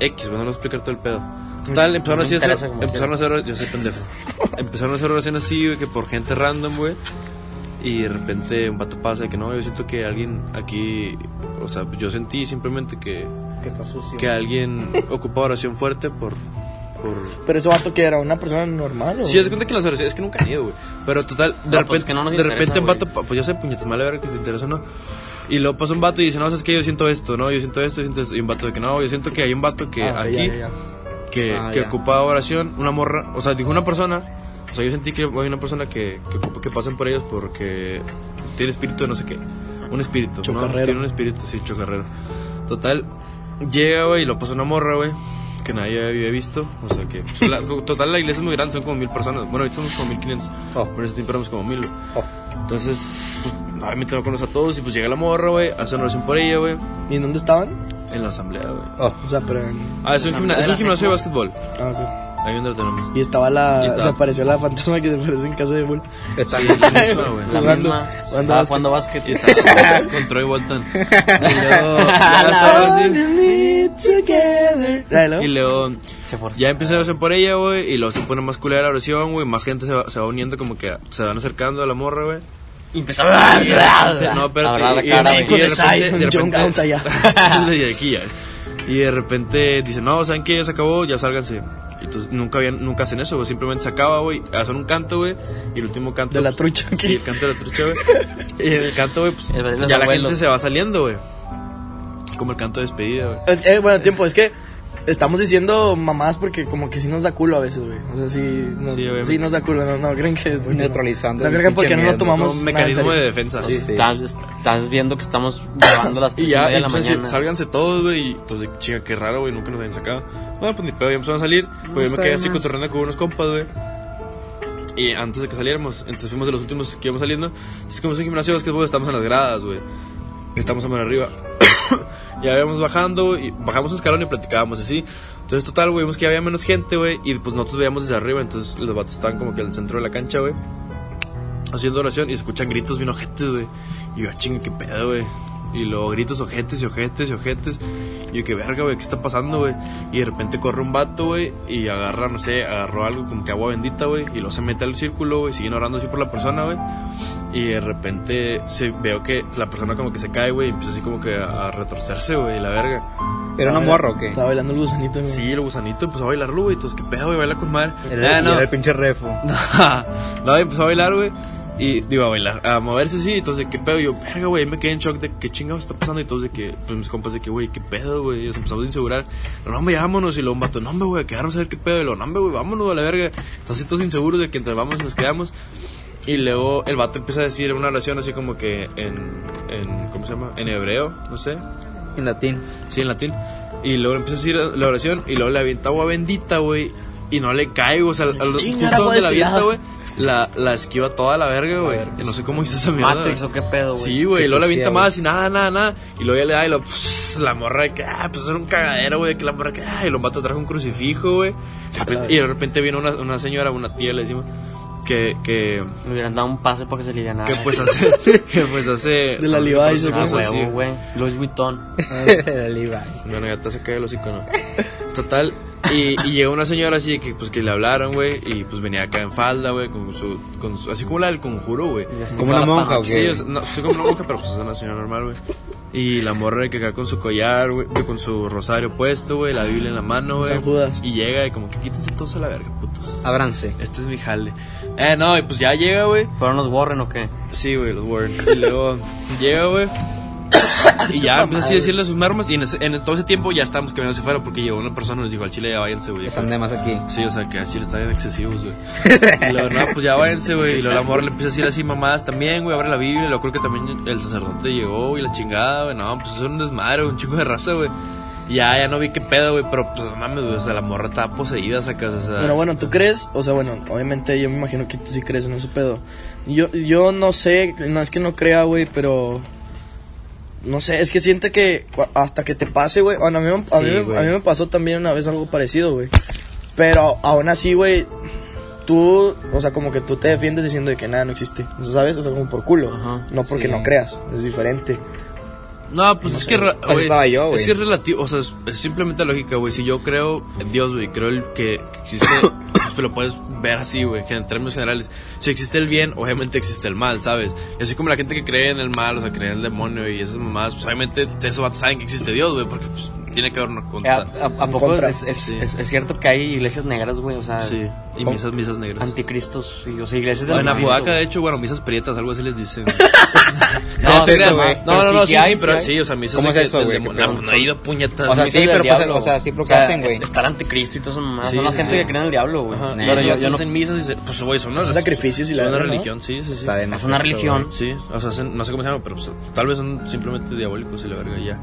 X, bueno, no voy a explicar todo el pedo. Total, empezaron así a hacer, empezaron a hacer, yo soy pendejo. empezaron a hacer oraciones así, güey, que por gente random, güey. Y de repente un vato pasa de que no, yo siento que alguien aquí, o sea, yo sentí simplemente que, Que está sucio. que alguien ocupa oración fuerte por, por... Pero ese vato que era una persona normal, ¿o? Sí, es cuenta que las oraciones, es que nunca han ido, güey. Pero total, de No, repente, pues que no nos de interesa, repente un vato, pues yo sé, puñetas, mala verga que se interesa o no. Y luego pasa un vato y dice, no, sabes que yo siento esto, no, yo siento esto, yo siento esto. Y un vato de que no, yo siento que hay un vato que Ah, aquí, ya, ya, ya. que, Ah, que ocupa oración, una morra, o sea, dijo una persona, o sea, yo sentí que hay una persona que, que ocupa que pasen por ellos porque tiene espíritu de no sé qué, un espíritu, ¿no? Chocarrero. Tiene un espíritu, sí, chocarrero. Total, llega, güey, y lo pasa una morra, güey, que nadie había visto, o sea que, pues, la- total, la iglesia es muy grande, son como mil personas, bueno, ahorita somos como mil quinientos, Oh. pero en ese tiempo éramos como mil. Oh. Entonces, pues, obviamente no conoce a todos, y pues llega la morra, güey, hace una oración por ella, güey, ¿Y en dónde estaban? en la asamblea, güey. Oh. O sea, pero en... Ah, es un, gimna- es un gimnasio de básquetbol. Ah, ok. Ahí donde lo tenemos. Y estaba la... Y estaba- Se apareció la fantasma que se aparece en casa de Bull. Está Sí, la misma, güey. La Jugando- misma. jugando Estaba básquet. jugando básquet. Y estaba con Troy Bolton. Y luego, ya estaba así. Dale, Y luego, Se ya empecé a oración por ella, güey. Y luego se pone más culera la oración, güey. Más gente se va, se va uniendo, como que se van acercando a la morra, güey. Y empezó a... No, la y- cara, y- güey. y de repente- de con John repente- Gowns allá. Desde aquí ya. Y de repente dice, no, ¿saben qué? Ya se acabó, ya sálganse. Entonces nunca, habían, nunca hacen eso, güey. Simplemente se acaba, güey. Hacen un canto, güey. Y el último canto. De la pues, trucha. Sí, el canto de la trucha, güey. Y el canto, güey, pues. Ya la gente se va saliendo, güey. Como el canto de despedida, güey. Es- eh, bueno, tiempo, es que estamos diciendo mamás porque como que sí nos da culo a veces, güey. O sea, sí nos, Sí, nos da culo, no, no creen que... no. Neutralizando No, el creen que porque no nos tomamos Un nada mecanismo de defensa. Sí, sí. Estás, estás viendo que estamos grabando las Y 3 y ya, de la entonces, mañana. sálganse todos, güey. Y entonces, chica, qué raro, güey. Nunca nos habían sacado. Bueno, pues ni pedo, ya empezaron a salir. Pues yo me quedé así cotorreando con unos compas, güey. Y antes de que saliéramos, entonces fuimos de los últimos que íbamos saliendo. Entonces, como es un gimnasio de básquetbol, estamos en las gradas, güey. Estamos a mano arriba. ya íbamos bajando, y bajamos un escalón y platicábamos así. Entonces, total, güey, vimos que ya había menos gente, güey. Y pues nosotros veíamos desde arriba, entonces los vatos estaban como que en el centro de la cancha, güey. Haciendo oración y escuchan gritos bien ojetes, güey. Y yo, "Ah, chinga, qué pedo, güey. Y luego gritos ojetes y ojetes y ojetes. Y yo, qué verga, güey, ¿qué está pasando, güey? Y de repente corre un vato, güey, y agarra, no sé, agarró algo como que agua bendita, güey. Y luego se mete al círculo, güey, siguen orando así por la persona, güey. Y de repente se, veo que la persona como que se cae, güey, y empieza así como que a, a retorcerse, güey, la verga. ¿Era una morra o qué? Estaba bailando el gusanito, güey. Sí, el gusanito empezó a bailarlo, güey. Entonces, qué pedo, güey, baila con madre. Era, Ah, no. era el pinche refo. no, y empezó a bailar, güey. Y digo, a bailar, a moverse así, entonces, ¿qué pedo? Yo, verga, güey, me quedé en shock de qué chingados está pasando. Y todos de que, pues mis compas de que, güey, qué pedo, güey. Y nos empezamos a insegurar. No, hombre, vámonos. Y luego un vato, no, hombre, güey, a quedarnos a ver qué pedo. Y luego, no, hombre, güey, vámonos a la verga. Entonces, todos inseguros de que entre vamos y nos quedamos. Y luego el vato empieza a decir una oración así como que en, en ¿cómo se llama? En hebreo, no sé. En latín. Sí, en latín. Y luego empieza a decir la oración y luego le avienta agua bendita, güey. Y no le cae, o sea, al- justo donde la destilada. avienta, güey. La, la esquiva toda la verga, güey. No sé cómo hizo esa mierda. Matrix o qué pedo, güey. Sí, güey, y luego la avienta más y nada, nada, nada. Y luego ya le da y lo, pss, la morra de que, ah, pues era un cagadero, güey, que la morra que, ah, y los vato trajo un crucifijo, güey. Y de repente viene una, una señora, una tía, le decimos, que, que, Me hubieran dado un pase para que se lidianara. que pues hace, que pues hace. De la Levi's, Ah, pues, así. huevo, güey. Louis Vuitton. El Levi's. Bueno, ya te se cae el hocico, ¿no? Total, y, y llegó una señora así que pues que le hablaron, güey, y pues venía acá en falda, güey, con su, con su, así como la del conjuro, güey. Como una monja, ¿o qué? Sí, o sea, no, soy como una monja, pero pues es una señora normal, güey. Y la morra que acá con su collar, güey, con su rosario puesto, güey, la Biblia en la mano, güey. Y llega y como que quítense todos a la verga, putos. Ábranse. Este es mi jale. Eh, no, y pues ya llega, güey. ¿Fueron los Warren o qué? Sí, güey, los Warren. Y luego llega, güey. Y ya empezó así a decirle a sus mermas. Y en, ese- en todo ese tiempo ya estábamos caminando hacia afuera porque llegó una persona y nos dijo: al chile ya váyanse, güey. Están de más aquí. Sí, o sea, que al chile están bien excesivos, güey. Y luego, no, pues ya váyanse, güey. Y luego la morra le empieza a decir así mamadas también, güey. Abre la Biblia. Y luego creo que también el sacerdote llegó, y la chingada, güey. No, pues es un desmadre, un chico de raza, güey. Ya, ya no vi qué pedo, güey. Pero pues no mames, güey. O sea, la morra estaba poseída, sacas. O sea, Bueno, bueno, ¿tú crees? O sea, bueno, obviamente yo me imagino que tú sí crees en ese pedo. Yo, yo no sé, no es que no crea, güey, pero... No sé, es que siente que hasta que te pase, güey. Bueno, a mí, me- a, Sí, mí, a mí me pasó también una vez algo parecido, güey. Pero aún así, güey, tú, o sea, como que tú te defiendes diciendo de que nada no existe. ¿Sabes? O sea, como por culo. Ajá, no porque sí. no creas, es diferente. No, pues es que, ra- Así güey, estaba yo, güey. es que es relativo, o sea, es, es simplemente lógica, güey. Si yo creo en Dios, güey, creo el que, que existe, pues lo puedes ver así, güey, que en términos generales. Si existe el bien, obviamente existe el mal, ¿sabes? Y así como la gente que cree en el mal, o sea, cree en el demonio y esas mamadas, pues obviamente esos vatos saben que existe Dios, güey, porque pues tiene que haber una ¿A, contra. a, a poco contra. es, es, Sí. es- es cierto que hay iglesias negras, güey? O sea, Sí, y misas, misas negras. anticristos, y, o sea, iglesias de en Apodaca, de hecho, bueno, misas prietas, algo así les dicen. No, ¿Qué es sí, no? No, no, no, sí, hay, sí, pero hay. sí, o sea, misas ¿Cómo de es eso, güey? demonio. ¿Qué No, he ido puñetas. O sea, sí, pero pues, o sea, güey. sí, pero ¿qué hacen, güey? es- Está el anticristo y todo eso, mamá. Sí, Son la gente que cree en el diablo, güey. Pero yo- hacen misas y pues güey, son sacrificios y la son una religión, sí, sí, sí. Más Es una religión. güey. Sí, o sea, no sé cómo se llama, pero pues, tal vez son simplemente diabólicos y la verga ya.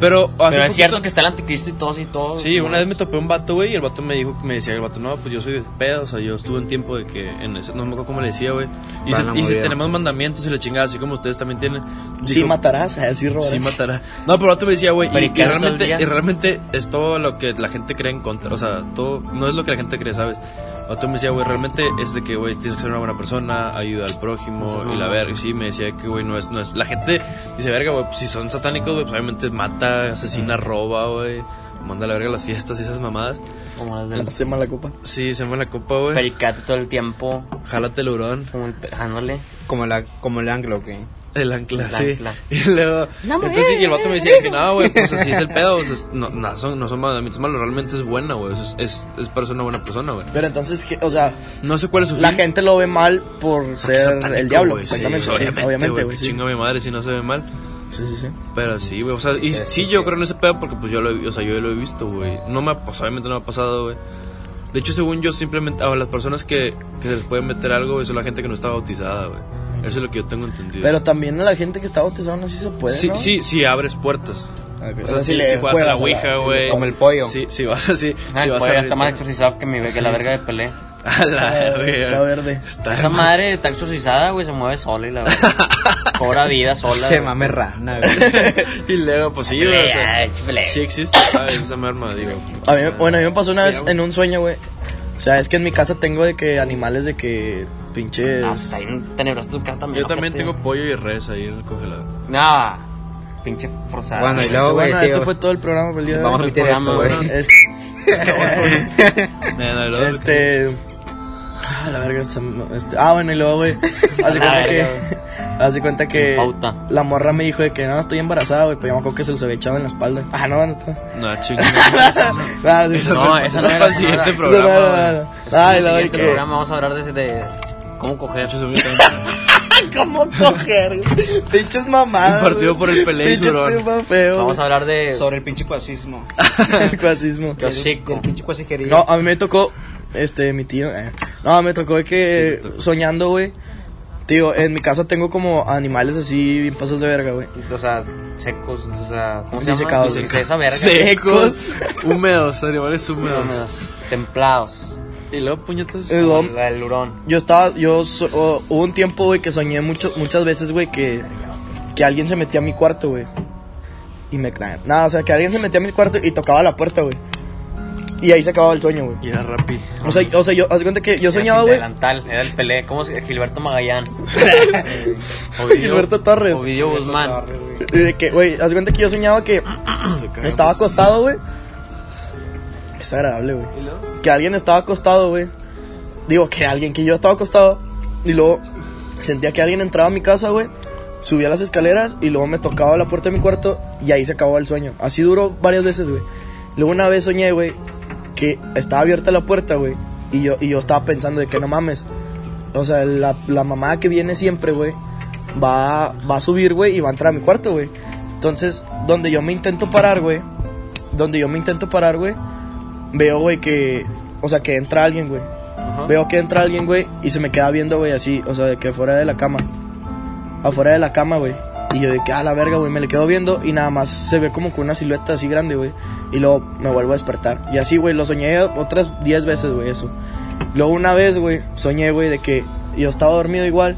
Pero, un es cierto que está el anticristo y todo y todo. Sí, una vez me topé un vato, güey, y el vato me dijo, me decía el vato, no, pues yo soy de pedo, o sea, yo estuve en tiempo de que, en ese- no me acuerdo cómo le decía, güey. Y, si, y tenemos mandamientos y la chingada, así como ustedes también tienen. Sí matarás, así robarás. Sí matará. No, pero vato me decía, güey, y, ¿y realmente, y realmente es todo lo que la gente cree en contra, o sea, todo, no es lo que la gente cree, ¿sabes? El vato me decía, güey, realmente es de que, güey, tienes que ser una buena persona, ayuda al prójimo y la verga, y sí, me decía que, güey, no es, no es, la gente dice, verga, güey, pues, si son satánicos, güey, pues obviamente mata, asesina, roba, güey, manda a la verga a las fiestas y esas mamadas. Como las de Hace mala copa. Sí, se me la copa, güey. pericate todo el tiempo. Jálate el hurón. Como el, pe- ándale. Como, la, como el anglo, güey. El ancla, El sí. ancla. Y luego, entonces, sí, y el vato me decía que no, güey, pues así es el pedo, o sea, no, no, son, no son mandamientos malos, realmente es buena, güey, es, es, es para ser una buena persona, güey. Pero entonces, ¿qué? o sea, No sé cuál es su la fin. gente lo ve mal por ser satánico, el diablo. güey, sí, pues, obviamente, obviamente, güey, chinga mi madre si no se ve mal. Sí, sí, sí. Pero sí, güey, o sea, y Sí, sí, sí, yo creo en ese pedo porque pues yo lo he, o sea, yo lo he visto, güey. No me ha pasado, obviamente no me ha pasado, güey. De hecho, según yo, simplemente a las personas que, que se les pueden meter algo, güey, son la gente que no está bautizada, güey. Eso es lo que yo tengo entendido. Pero también a la gente que está bautizada no sí se puede, sí, ¿no? sí, sí, abres puertas. Ok, O sea, si, le si juegas a la Ouija, sí, güey. Como el pollo. Sí, si vas así. Ah, si el vas pollo a está más exorcizado que mi que la verga de Pelé. A la Está verga. verde. Está Esa madre está exorcizada, güey, se mueve sola y la verdad. Cobra vida sola. Che, güey. mame rana, güey. Y luego, pues sí, güey. o sea, sí existe, ¿sabes? Esa merma, digo. A mí, bueno, a mí me pasó una vez en un sueño, güey. O sea, es que en mi casa tengo de que animales de que pinches... Ah, está bien tenebroso tu casa también. Yo también tengo pollo y res ahí en el congelador. No, pinche forzada. Bueno, y luego, güey, bueno, sí, esto güey. fue todo el programa por el día de Vamos a esto, güey. Este, No, no, luego- este... Ah, la verga, este, ah, bueno, y luego, güey, haz de La cuenta que, de cuenta que Pauta. la morra me dijo de que no, estoy embarazada, güey, pero yo me acuerdo que se los había echado en la espalda. Ah, no, no está. No, chingada. Ah, Eso No, no, esa no es era- para el siguiente no Eso no, programa. no, no, no. Ah, ¿Cómo coger? güey? Pinches mamadas. Impartido güey. por el Pelé feo. Vamos a hablar de Sobre el pinche cuasismo. el. Qué hocico. El pinche cuasijería. No, a mí me tocó, este, mi tío, eh, no, me tocó de que Sí, tocó. soñando, güey. Tío, en mi casa tengo como animales así, bien pasos de verga, güey. O sea, secos, o sea, ¿cómo se llama? Dice esa verga. Secos, húmedos, animales húmedos. Húmedos, Templados. Y luego puñetas. Eh, Luego- La del hurón. Yo estaba, yo, so- o- hubo un tiempo, güey, que soñé mucho, muchas veces, güey, que, que alguien se metía a mi cuarto, güey. Y me, nada, o sea, que alguien se metía a mi cuarto y tocaba la puerta, güey. Y ahí se acababa el sueño, güey. Y era rapi. O sea, o sea, yo, haz cuenta que yo soñaba, güey. delantal, era el Pelé. ¿Cómo se Gilberto Magallán. Gilberto Torres. Ovidio Guzmán. Y de que, güey, haz cuenta que yo soñaba que estaba acostado, güey. Es agradable, güey. Que alguien estaba acostado, güey. Digo, que alguien, que yo estaba acostado. Y luego sentía que alguien entraba a mi casa, güey. Subía las escaleras y luego me tocaba la puerta de mi cuarto y ahí se acabó el sueño. Así duró varias veces, güey. Luego una vez soñé, güey, que estaba abierta la puerta, güey. Y yo, y yo estaba pensando de que no mames. O sea, la, la mamá que viene siempre, güey, va, va a subir, güey, y va a entrar a mi cuarto, güey. Entonces, donde yo me intento parar, güey, donde yo me intento parar, güey, veo, güey, que, o sea, que entra alguien, güey. Veo que entra alguien, güey, y se me queda viendo, güey, así, o sea, de que fuera de la cama. Afuera de la cama, güey. Y yo de que, a la verga, güey, me le quedo viendo y nada más se ve como con una silueta así grande, güey. Y luego me vuelvo a despertar. Y así, güey, lo soñé otras 10 veces, güey, eso. Luego una vez, güey, soñé, güey, de que yo estaba dormido igual.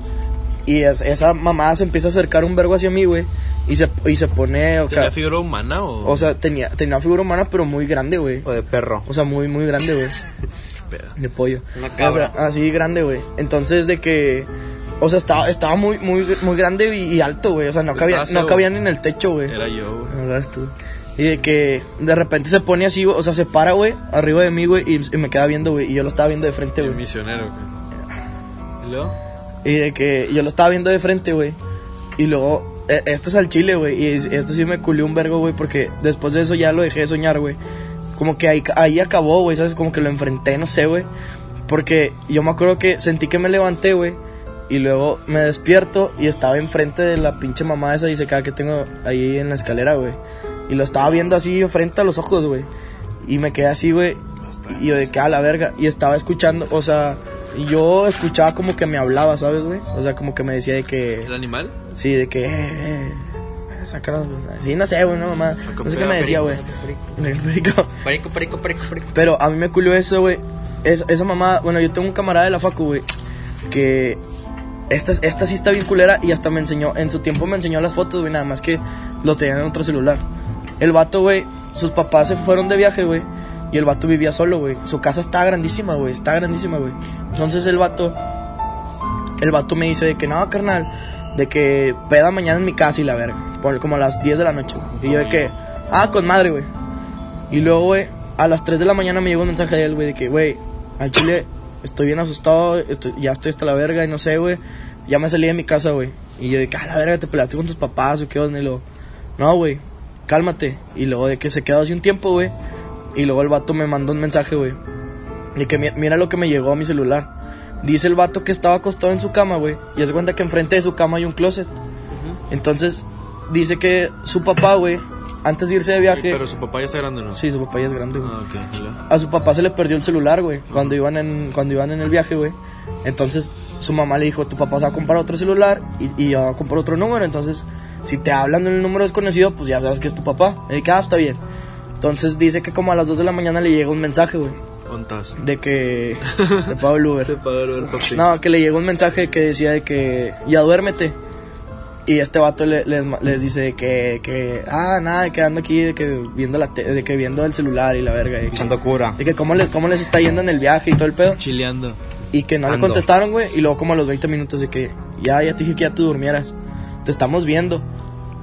Y es- esa mamá se empieza a acercar un vergo hacia mí, güey. Y se, y se pone, o ¿Tenía sea, figura humana o.? o sea, tenía, tenía una figura humana, pero muy grande, güey. O de perro. O sea, muy, muy grande, güey. Pedo. De pollo. Una O sea, así grande, güey. Entonces, de que. O sea, estaba, estaba muy, muy, muy grande y, y alto, güey. O sea, no cabía, no ciego. cabía ni en el techo, güey. Era yo, güey. No, lo eras tú. Y de que de repente se pone así, güey. O sea, se para, güey, arriba de mí, güey. Y, y me queda viendo, güey. Y yo lo estaba viendo de frente, güey. misionero, güey. ¿Y luego? Y de que yo lo estaba viendo de frente, güey. Y luego, eh, esto es al chile, güey. Y es- esto sí me culió un vergo, güey. Porque después de eso ya lo dejé de soñar, güey. Como que ahí, ahí acabó, güey. ¿Sabes? Como que lo enfrenté, no sé, güey. Porque yo me acuerdo que sentí que me levanté, güey. Y luego me despierto y estaba enfrente de la pinche mamá esa dice que tengo ahí en la escalera, güey. Y lo estaba viendo así frente a los ojos, güey. Y me quedé así, güey. Y yo de que a la verga. Y estaba escuchando, o sea, y yo escuchaba como que me hablaba, ¿sabes, güey? O sea, como que me decía de ¿El que. animal? Sí, de que. Eh, eh, Sí, no sé, güey, no, mamá. No sé qué me decía, güey. El. Perico, perico, perico, perico. Pero a mí me culió eso, güey. Es- esa mamá, bueno, yo tengo un camarada de la facu, güey, que esta, esta sí está bien culera y hasta me enseñó, en su tiempo me enseñó las fotos, güey, nada más que lo tenían en otro celular. El vato, güey, sus papás se fueron de viaje, güey, y el vato vivía solo, güey. Su casa está grandísima, güey, está grandísima, güey. Entonces el vato, el vato me dice de que no, carnal, de que peda mañana en mi casa y la verga, como a las 10 de la noche. Y yo de que, ah, con madre, güey. Y luego, güey, a las 3 de la mañana me llegó un mensaje de él, güey, de que, güey, al chile estoy bien asustado, estoy- ya estoy hasta la verga y no sé, güey. Ya me salí de mi casa, güey. Y yo de que, a la verga, te peleaste con tus papás o qué onda. Y luego, no, güey, cálmate. Y luego de que se quedó así un tiempo, güey. Y luego el vato me mandó un mensaje, güey. De que mi- mira lo que me llegó a mi celular. Dice el vato que estaba acostado en su cama, güey. Y hace cuenta que enfrente de su cama hay un closet. Entonces, dice que su papá, güey, antes de irse de viaje. Pero su papá ya está grande, ¿no? Sí, su papá ya es grande, güey. Ah, ok. ¿Y luego? A su papá se le perdió el celular, güey, cuando iban en cuando iban en el viaje, güey. Entonces, su mamá le dijo, "Tu papá se va a comprar otro celular y, y voy a comprar otro número." Entonces, si te hablan en el número desconocido, pues ya sabes que es tu papá. Y dije, "Ah, está bien." Entonces, dice que como a las 2 de la mañana le llega un mensaje, güey, de que le pago el Uber. Te pago el Uber, papi. No, que le llegó un mensaje que decía de que ya duérmete. Y este vato le- les, les dice de que, que, ah, nada, que ando aquí, de que viendo la te- de que viendo el celular y la verga. Y que, Echando cura. de que cómo les, cómo les está yendo en el viaje y todo el pedo. Chileando. Y que no le Ando. contestaron, güey. Y luego como a los 20 minutos de que, ya, ya te dije que ya te durmieras. Te estamos viendo.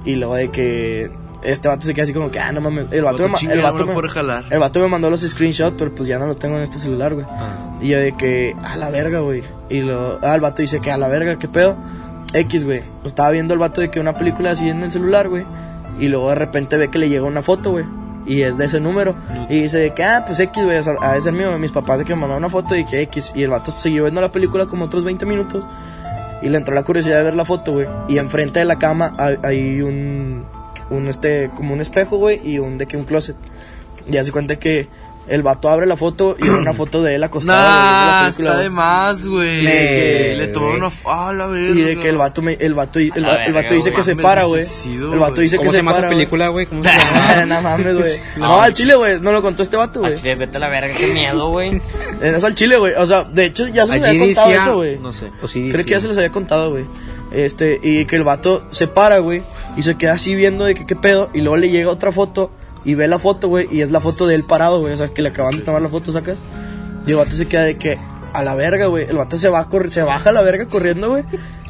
Y luego de que este vato se queda así como que, ah, no mames. El vato, me, el vato me jalar. el vato me mandó los screenshots, pero pues ya no los tengo en este celular, güey. Ah. Y yo de que, a la verga, güey. Y lo, ah, el vato dice que a la verga, ¿qué pedo? X, güey. Estaba viendo el vato de que una película así en el celular, güey. Y luego de repente ve que le llega una foto, güey. Y es de ese número. Y dice de que, ah, pues X, güey, a ese mío, mis papás de que me mandaron una foto y que X. Y el vato siguió viendo la película como otros 20 minutos. Y le entró la curiosidad de ver la foto, güey. Y enfrente de la cama hay, hay un, un, este, como un espejo, güey, y un, de que un closet. Y hace cuenta que el vato abre la foto y una foto de él acostado, viendo la Nah, película, está de más, güey. Le- Le tomó una. ¡Ah, la verga! Y de que el vato, me, el vato, el, va- el vato dice que se para, güey. El vato dice ¿Cómo que se se llama esa para, güey. película, güey? ¿Cómo se llama? no mames, güey. No, al chile, güey. No lo contó este vato, Ah, güey. chile, vete a la verga, qué miedo, güey. Es al chile, güey. O sea, de hecho, ya se les había contado decía- eso, güey. No sé. Creo que ya se les había contado, güey. Este, y que el vato se para, güey. Y se queda así viendo de que qué pedo. Y luego le llega otra foto. Y ve la foto, güey. Y es la foto de él parado, güey. O sea, que le acaban de tomar la foto, sacas. Y el vato se queda de que a la verga, güey. El vato se va a se baja a la verga corriendo, güey.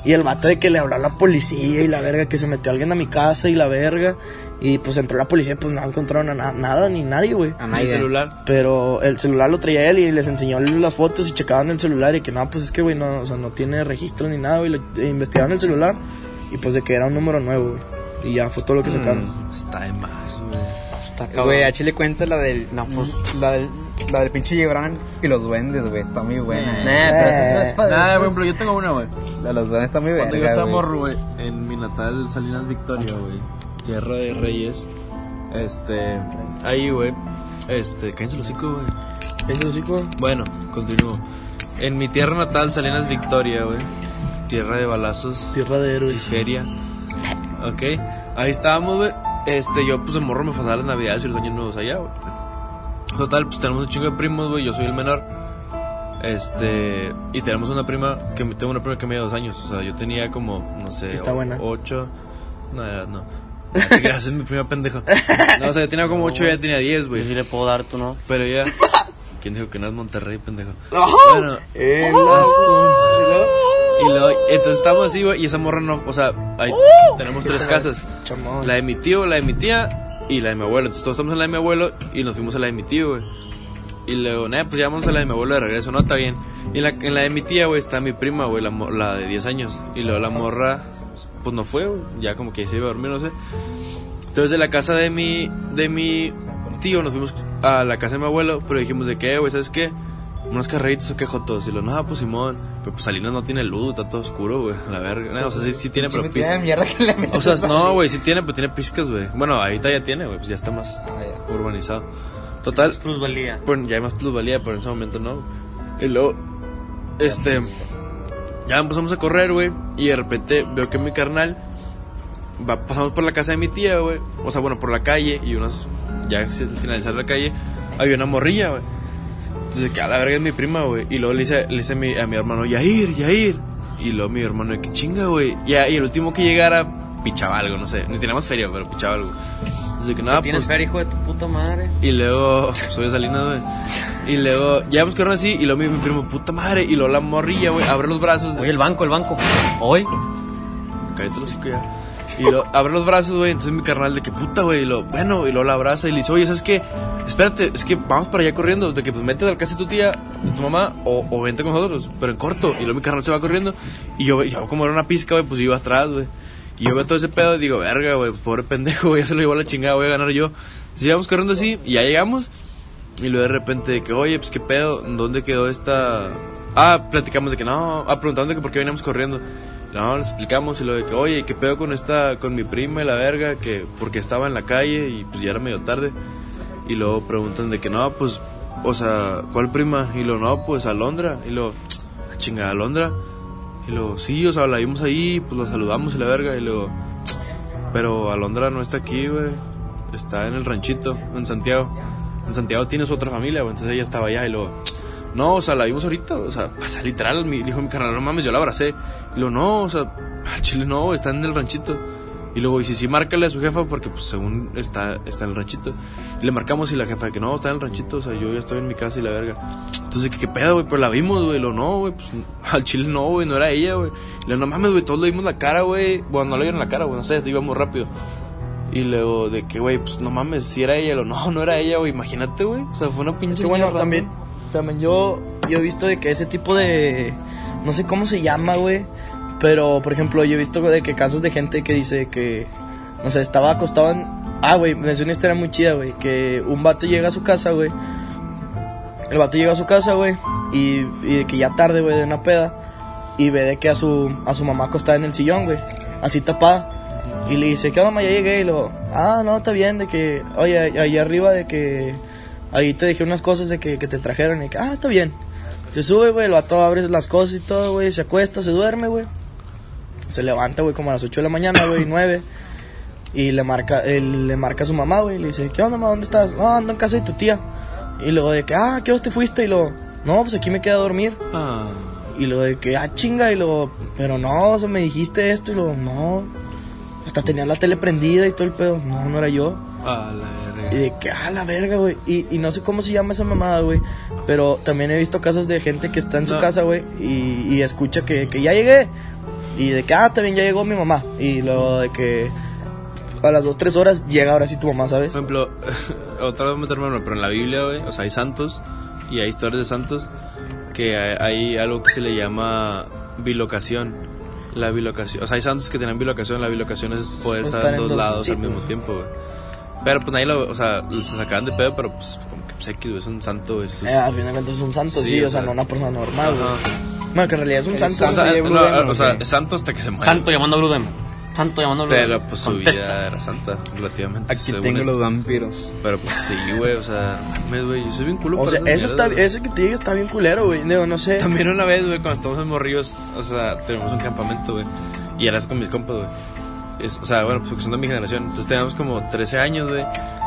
Y el vato de que le habló a la policía y la verga, que se metió alguien a mi casa y la verga. Y pues entró la policía, pues no encontraron a na- nada ni nadie, güey. A El nadie. celular. Pero el celular lo traía él y les enseñó las fotos y checaban el celular y que no, pues es que, güey, no, o sea, no tiene registro ni nada, güey. Lo- e investigaron el celular y pues de que era un número nuevo, güey. Y ya fue todo lo que sacaron. Está de más, güey. Está cabrón. Güey, a Chile cuenta la del. No, pues. La del, la del pinche Gibran y los duendes, güey. Está muy buena. Nah, pero eso es eso por ejemplo, yo tengo una, güey. La de los duendes está muy buena. Cuando yo estaba morro, güey, en mi natal Salinas Victoria, güey, Tierra de Reyes, este, ahí, güey, este, cállense los hocico, güey. Eso sí, güey. Bueno, continúo. En mi tierra natal, Salinas Victoria, güey, tierra de balazos Tierra de y héroes. feria, ok, ahí estábamos, güey, este, yo, pues, de morro me pasaba las navidades y los años nuevos allá, güey. Total, pues, tenemos un chingo de primos, güey, yo soy el menor. Este, y tenemos una prima, que tengo una prima que me lleva dos años, o sea, yo tenía como, no sé, Está buena. ocho, no, no. Gracias, mi prima pendeja. No, o sea, yo tenía como ocho, ella tenía diez, Yo güey. sí le puedo dar, tú no. Pero ya. ¿Quién dijo que no es Monterrey, pendejo? Bueno, El y luego, entonces estábamos así, güey, y esa morra no, o sea, ahí tenemos tres casas. La de mi tío, la de mi tía y la de mi abuelo. Entonces todos estamos en la de mi abuelo y nos fuimos a la de mi tío, güey. Y luego, nada, pues ya vamos a la de mi abuelo de regreso, no, está bien. Y en la, en la de mi tía, güey, está mi prima, güey, la, la de 10 años. Y luego la morra, pues no fue, ya como que se iba a dormir, no sé. Entonces de la casa de mi, de mi tío nos fuimos a la casa de mi abuelo, pero dijimos de qué, güey, ¿sabes qué? Unos carreritos o qué jotos. Y lo, no, pues Simón. Pero pues Salinas no tiene luz, está todo oscuro, güey. La verga. No, o sea, sí, sí tiene, pero Pinche pis- mierda que le metes O sea, no, güey, sí tiene, pero tiene pizcas, güey. Bueno, ahorita ya tiene, güey, pues ya está más Ah, ya. urbanizado. Total, Plusvalía. pues ya hay más plusvalía, pero en ese momento no. Y luego, este, ya empezamos a correr, güey, y de repente veo que mi carnal, va, pasamos por la casa de mi tía, güey, o sea, bueno, por la calle, y unas, ya al finalizar la calle, había una morrilla, güey. Entonces, que a la verga es mi prima, güey. Y luego le dice, le dice a, mi, a mi hermano, Yair, Yair. Y luego mi hermano, que chinga, güey. Y, y el último que llegara, pichaba algo, no sé. Ni teníamos feria, pero pichaba algo. Entonces, que nada, ¿Tienes pues, feria, hijo de tu puta madre? y luego, soy de Salinas, güey. Y luego, ya hemos corrido así, y luego mi, mi primo, puta madre. Y luego la morrilla, güey, abre los brazos. Oye, el banco, el banco. Hoy. Cállate los hocico ya. Y lo, abre los brazos, güey. Entonces mi carnal de que puta, güey. Y lo, bueno, y luego la abraza y le dice, oye, ¿sabes qué? Espérate, es que vamos para allá corriendo. De que pues métete al casa de tu tía, de tu mamá, o, o vente con nosotros, pero en corto. Y luego mi carnal se va corriendo. Y yo, yo como era una pizca, güey, pues iba atrás, güey. Y yo veo todo ese pedo y digo, verga, güey, pobre pendejo, güey, ya se lo llevó a la chingada, voy a ganar yo. Entonces íbamos corriendo así, y ya llegamos. Y luego de repente de que, oye, pues qué pedo, ¿dónde quedó esta...? Ah, platicamos de que no, ah, preguntando que por qué veníamos corriendo. No, les explicamos y lo de que, oye, ¿qué pedo con esta, con mi prima y la verga? Que porque estaba en la calle y pues ya era medio tarde. Y luego preguntan de que no, pues, o sea, ¿cuál prima? Y lo no, pues Alondra. Y lo, "Ah, chingada Alondra. Y luego, sí, o sea, la vimos ahí, pues la saludamos y la verga. Y luego, pero Alondra no está aquí, güey. Está en el ranchito, en Santiago. En Santiago tiene su otra familia, güey. Entonces ella estaba allá y luego, no, o sea, la vimos ahorita. O sea, sea, literal, mi, dijo mi carnal, no mames, yo la abracé. Y luego, no, o sea, al chile no, está en el ranchito. Y luego, y si sí, márcale a su jefa porque, pues, según está, está en el ranchito. Y le marcamos y la jefa que no, está en el ranchito, o sea, yo ya estoy en mi casa y la verga. Entonces, ¿qué, qué pedo, güey? Pero la vimos, güey. Lo no, güey, pues, al chile no, güey, no era ella, güey. Luego, no mames, güey, todos le vimos la cara, güey. Bueno, no le vieron la cara, güey, no sé, íbamos rápido. Y luego, de que, güey, pues, no mames, si era ella. Lo no, no era ella, güey, imagínate, güey. O sea, fue una pinche. Que bueno, mierda, también, también yo, yo he visto de que ese tipo de, no sé cómo se llama, güey, pero por ejemplo yo he visto de que casos de gente que dice que, no sé, estaba acostado en, Ah, güey, me hace una historia muy chida, güey. Que un vato llega a su casa, güey. El vato llega a su casa, güey. Y, y de que ya tarde, güey, de una peda. Y ve de que a su, a su mamá acostada en el sillón, güey. Así tapada. Y le dice, ¿qué onda, ma? Ya llegué. Y luego, ah, no, está bien. De que, oye, ahí arriba de que. Ahí te dejé unas cosas de que, que te trajeron. Y que, ah, está bien. Se sube, güey, el vato abre las cosas y todo, güey. Se acuesta, se duerme, güey. Se levanta, güey, como a las 8 de la mañana, güey, 9. Y le marca, él, le marca a su mamá, güey. Le dice, ¿qué onda, ma? ¿Dónde estás? No, ando en casa de tu tía. Y luego de que, ah, ¿qué hora te fuiste? Y luego, no, pues aquí me quedé a dormir. Ah, Y luego de que, ah, chinga. Y luego, pero no, o sea, me dijiste esto. Y luego, no. Hasta tenía la tele prendida y todo el pedo. No, no era yo. a la verga. Y de que, ah, la verga, güey. Y, y no sé cómo se llama esa mamada, güey. Pero también he visto casos de gente que está en su No. casa, güey. Y, y escucha que, que ya llegué. Y de que, ah, también ya llegó mi mamá. Y luego de que a las dos, tres horas llega ahora sí tu mamá, ¿sabes? Por ejemplo, otra vez meterme, pero en la Biblia, güey, o sea, hay santos y hay historias de santos que hay, hay algo que se le llama bilocación. La bilocación, o sea, hay santos que tienen bilocación, la bilocación es poder estar, en dos lados sí, al mismo pues. tiempo, güey. Pero pues nadie lo, o sea, se sacaban de pedo, pero pues como que pues, X, güey, es un santo, es- Eh, al final de cuentas es un santo, sí, Sí, o o sea, sea, no una persona normal, güey. Bueno, que en realidad es un santo. O sea, no, o sea, santo hasta que se muere. Santo llamando a Blue Demon. Santo Blue Pero pues su Contesta. vida era santa, relativamente. Aquí tengo esto. los vampiros. Pero pues sí, güey, o sea, mames, güey, yo soy bien culo O para sea, eso está, eso que te diga está bien culero, güey. Digo, no sé. También una vez, güey, cuando estábamos en Morrillos, o sea, tenemos un campamento, güey. Y eras con mis compas, güey. Es- O sea, bueno, pues porque son de mi generación. Entonces teníamos como 13 años, güey.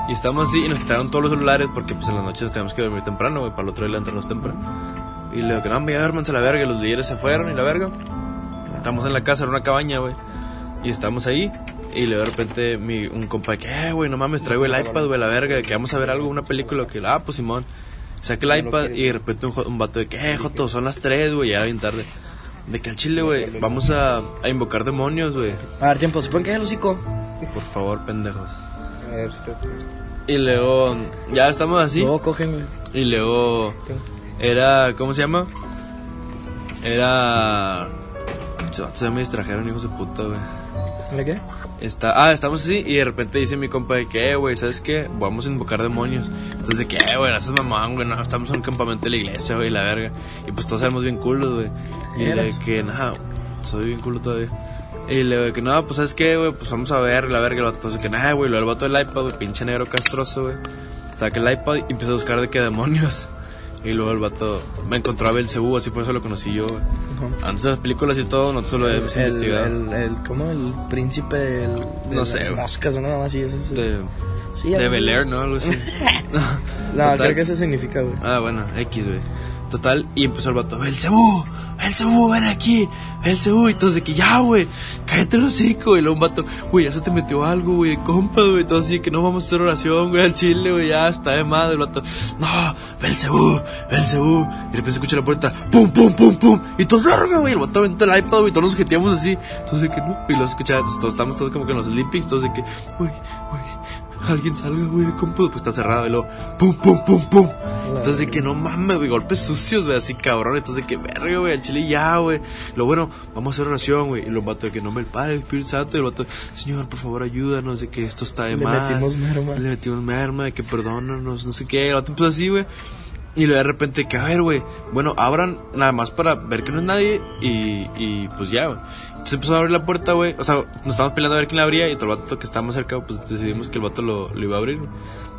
Y estábamos así y nos quitaron todos los celulares porque pues en las noches teníamos que dormir temprano, güey, para el otro día levantarnos temprano. Y le digo que no, me a la verga. Y los líderes se fueron y la verga. Estamos en la casa, era una cabaña, güey. Y estamos ahí. Y luego de repente mi, un compa de que, eh, güey, no mames, traigo el iPad, güey, la verga, que vamos a ver algo, una película, que, ah, pues Simón. Saca el iPad y de repente un, un vato de que, eh, Joto, son las 3, güey, ya era bien tarde. De que al chile, güey, vamos a, a invocar demonios, güey. A ver, tiempo, ¿se pueden caer el hocico? Por favor, pendejos. A ver, espérate. Y luego, ya estamos así. Cogen, güey. Y luego, era, ¿cómo se llama? Era... Se me distrajeron, hijos de puta, güey. ¿Le qué? Está, ah, estamos así y de repente dice mi compa de que, eh, güey, ¿sabes qué? Vamos a invocar demonios. Entonces de que, eh, güey, no seas mamón, güey, no, estamos en un campamento de la iglesia, güey, la verga. Y pues todos éramos bien culos, güey. Y de que, nada, soy bien culo todavía. Y le de que, no, pues ¿sabes qué, güey? Pues vamos a ver, la verga, el vato. Entonces que, nada, güey, lo del vato del iPad, güey, pinche negro castroso, güey. Saca el iPad y empieza a buscar de qué demonios. Y luego el vato me encontró a Belcebú, así por eso lo conocí yo, güey. Antes de las películas y todo, nosotros lo habíamos el, investigado. el, el, ¿cómo? El príncipe del, de No las sé, güey. moscas o nada más así. Ese, es- de, sí, de. Bel Air, ¿no? Algo así. No, No, creo que eso significa, güey. Ah, bueno, X, güey. Total, y empezó el vato, Belcebú, Belcebú, ven aquí, Belcebú. Y todos de que ya, güey, cállate el hocico. Y luego un vato, güey, ya se te metió algo, güey, compa, güey. Todo así que no vamos a hacer oración, güey, al chile, güey, ya está de madre. El vato, no, Belcebú, Belcebú. Y de repente escucha la puerta, pum, pum, pum, pum. Y todos, larga, güey. El vato aventó el iPad, güey, todos nos jeteamos así. Entonces de que no, y lo escuchamos, todos estamos todos como que en los sleepings, todos de que, güey, güey. Alguien salga, güey, compa, pues está cerrado y luego, pum, pum, pum, pum. Entonces de que no mames, güey, golpes sucios, güey, así cabrón. Entonces de que verga, güey, al chile ya, güey. Lo bueno, vamos a hacer oración, güey. Y lo vato de que no me el Padre, el Espíritu Santo. Y el vato, Señor, por favor, ayúdanos, de que esto está de Le más. metimos merma. Le metimos merma, de que perdónanos, no sé qué. El vato empezó así, güey. Y luego de repente que, a ver, güey, bueno, abran nada más para ver que no es nadie y, y pues ya, güey. Entonces empezó a abrir la puerta, güey. O sea, nos estábamos peleando a ver quién la abría y otro vato que estaba más cerca, pues decidimos que el vato lo, lo iba a abrir.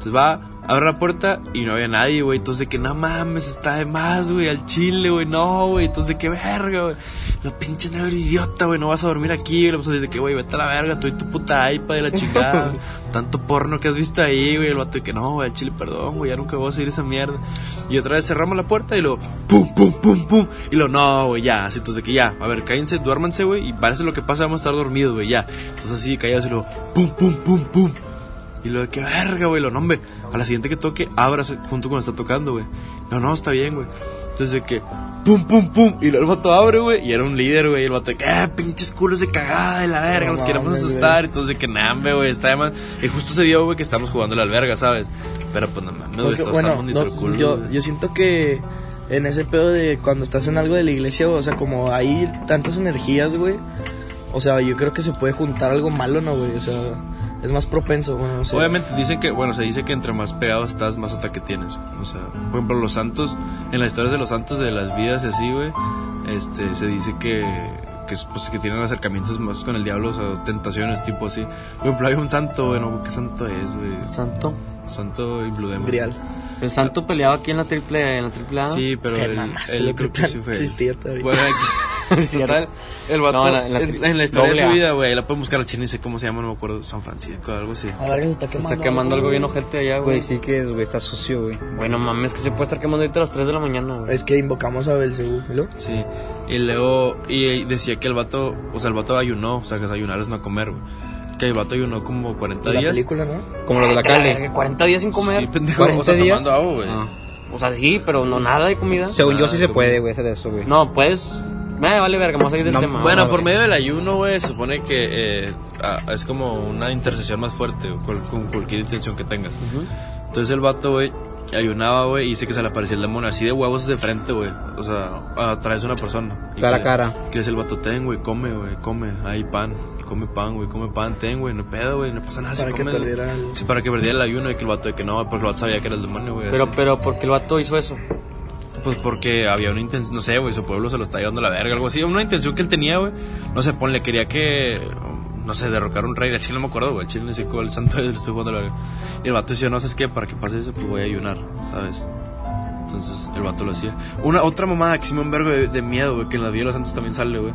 Entonces va, abre la puerta y no había nadie, güey. Entonces que no mames, está de más, güey, al chile, güey, no, güey. Entonces de que verga, güey. La pinche negro idiota, güey, no vas a dormir aquí. Y le puso de que, güey, vete a la verga, tú y tu puta iPad y la chingada. Tanto porno que has visto ahí, güey. El vato de que no, güey, al chile, perdón, güey, ya nunca voy a seguir esa mierda. Y otra vez cerramos la puerta y lo pum, pum, pum, pum. Y lo no, güey, ya. Así, entonces de que ya, a ver, cállense, duérmanse, güey. Y parece lo que pasa, vamos a estar dormidos, güey, ya. Entonces así, callados y lo pum, pum, pum, pum. Y lo de que verga, güey, lo nombre. A la siguiente que toque, ábrase junto con está tocando, güey. No, no, está bien, güey. Entonces de que, pum, pum, pum. Y luego el vato abre, güey. Y era un líder, güey. Y el vato de que, eh, pinches culos de cagada de la verga. No nos queremos asustar. Entonces de que, nambe, güey. Está de más. Y justo se dio, güey, que estamos jugando la alberga, ¿sabes? Pero pues no mames, güey. Pues Todos bueno, no, el culo, yo, yo siento que en ese pedo de cuando estás en algo de la iglesia, o sea, como hay tantas energías, güey. O sea, yo creo que se puede juntar algo malo, ¿no, güey? O sea, es más propenso, bueno, no sé. Obviamente dicen que, bueno, se dice que entre más pegado estás, más ataque tienes. O sea, por ejemplo, los santos, en las historias de los santos de las vidas y así, güey, este, se dice que, que, es, pues, que tienen acercamientos más con el diablo, o sea, tentaciones tipo así. Por ejemplo, hay un santo, bueno, ¿qué santo es, güey? Santo. Santo y Blue Demon. Grial. El santo peleaba aquí en la triple, en la triple A. Sí, pero él lo creo que sí fue. existía todavía. Bueno. Total, el vato, No, en la- en la en, la historia de doble su A. vida, güey, la pueden buscar al chino y sé cómo se llama, no me acuerdo, San Francisco, algo así. A ver, se está Se quemando. está quemando algo bien ojete allá, Güey, güey. sí que es, güey, está sucio, güey. Bueno, mames, que se puede estar quemando ahorita a las 3 de la mañana, güey. Es que invocamos a Belcebú, ¿no? Sí, y luego, y decía que el vato, o sea, el vato ayunó, o sea, que ayunar es no comer, güey. Que el vato ayunó como 40 La días. película, ¿no? Como los de la calle. 40 días sin comer. Sí, pendejo, 40 o sea, días. tomando agua, güey. Ah. O sea, sí, pero no nada de comida. Según yo sí se puede, güey, hacer eso, güey. No, pues. Me vale verga, vamos a ir del No, tema. Bueno, por medio del ayuno, güey, se supone que eh, ah, es como una intercesión más fuerte con, con cualquier intención que tengas. Entonces el vato, güey, ayunaba, güey, y dice que se le aparecía el demonio así de huevos de frente, güey. O sea, atraes a una persona. Y Cara a cara. Que es el vato, ten, güey, come, güey, come, hay pan. Come pan, güey, come pan, ten, güey, no pedo, güey, no pasa nada. Para que perdiera el- Sí, para que perdiera el ayuno y que el vato de que no, porque el vato sabía que era el demonio, güey. Pero, así. pero, ¿por qué el vato hizo eso? Pues porque había una intención, no sé, güey, su pueblo se lo está llevando a la verga, algo así. Una intención que él tenía, güey. No sé, ponle, quería que, no sé, derrocar un rey. El chile no me acuerdo, güey. El chile sé cuál santo le estoy jugando a la verga. Y el vato decía, no, ¿sabes qué? Para que pase eso, pues voy a ayunar, ¿sabes? Entonces el vato lo hacía. Una otra mamada que sí me un vergo de, de miedo, güey, que en la vida de los santos también sale, güey.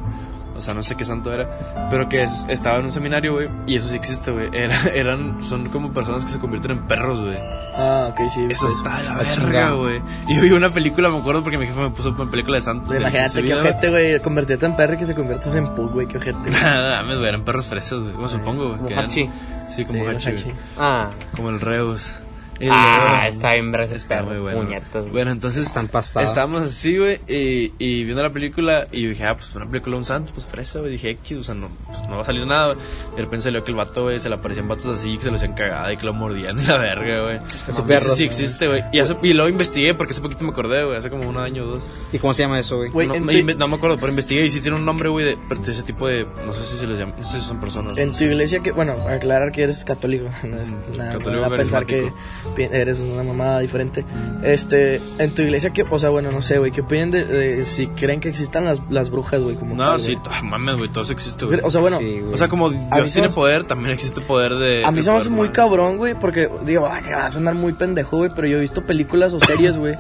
O sea, no sé qué santo era, pero que es- estaba en un seminario, güey, y eso sí existe, güey. Era, eran, son como personas que se convierten en perros, güey. Ah, ok, sí. Eso pues, está de la verga, güey. Y yo vi una película, me acuerdo, porque mi jefe me puso una película de santos. Güey, de- Imagínate qué ojete, güey. Convertirte en perro y que te conviertes en pug, güey. Qué ojete. güey. Nada, me eran perros fresas, güey. Bueno, supongo, güey. eran- Hachi. Sí, como Sí, Hachi, Hachi. güey. Ah. Como el Reus. Y Ah, luego- bien verga ese Está perro. muy bueno. Puñetas. Bueno, entonces Están pastados. estábamos así, güey, y, y viendo la película y yo dije, ah, pues una película de un santo, pues fresa, güey. Dije, X, o sea, no, pues, no va a salir nada, güey. Y de repente salió que el vato, güey, se le aparecían vatos así, que se lo hacían cagada y que lo mordían y la verga, güey. Ese No, perro. sí, sí existe, güey. Y, hace- y luego investigué porque hace poquito me acordé, güey, hace como un año o dos. ¿Y cómo se llama eso, güey? No, no me acuerdo, pero investigué y sí tiene un nombre, güey, de, de ese tipo de. No sé si se les llama. No sé si son personas. En no tu sé. iglesia, que, bueno, aclarar que eres católico. No es Mm, nada, católico pensar que eres una mamada diferente. Este, en tu iglesia, que, o sea, bueno, no sé, güey, ¿qué opinan de, de si creen que existan las, las brujas, güey? Como No, tal, sí, mames, güey, todo eso existe, güey. O sea, bueno, Sí. O sea, como Dios tiene me- poder, también existe poder de. A mí el se me hace muy cabrón, güey, porque digo, ay, va a sonar muy pendejo, güey, pero yo he visto películas o series, güey,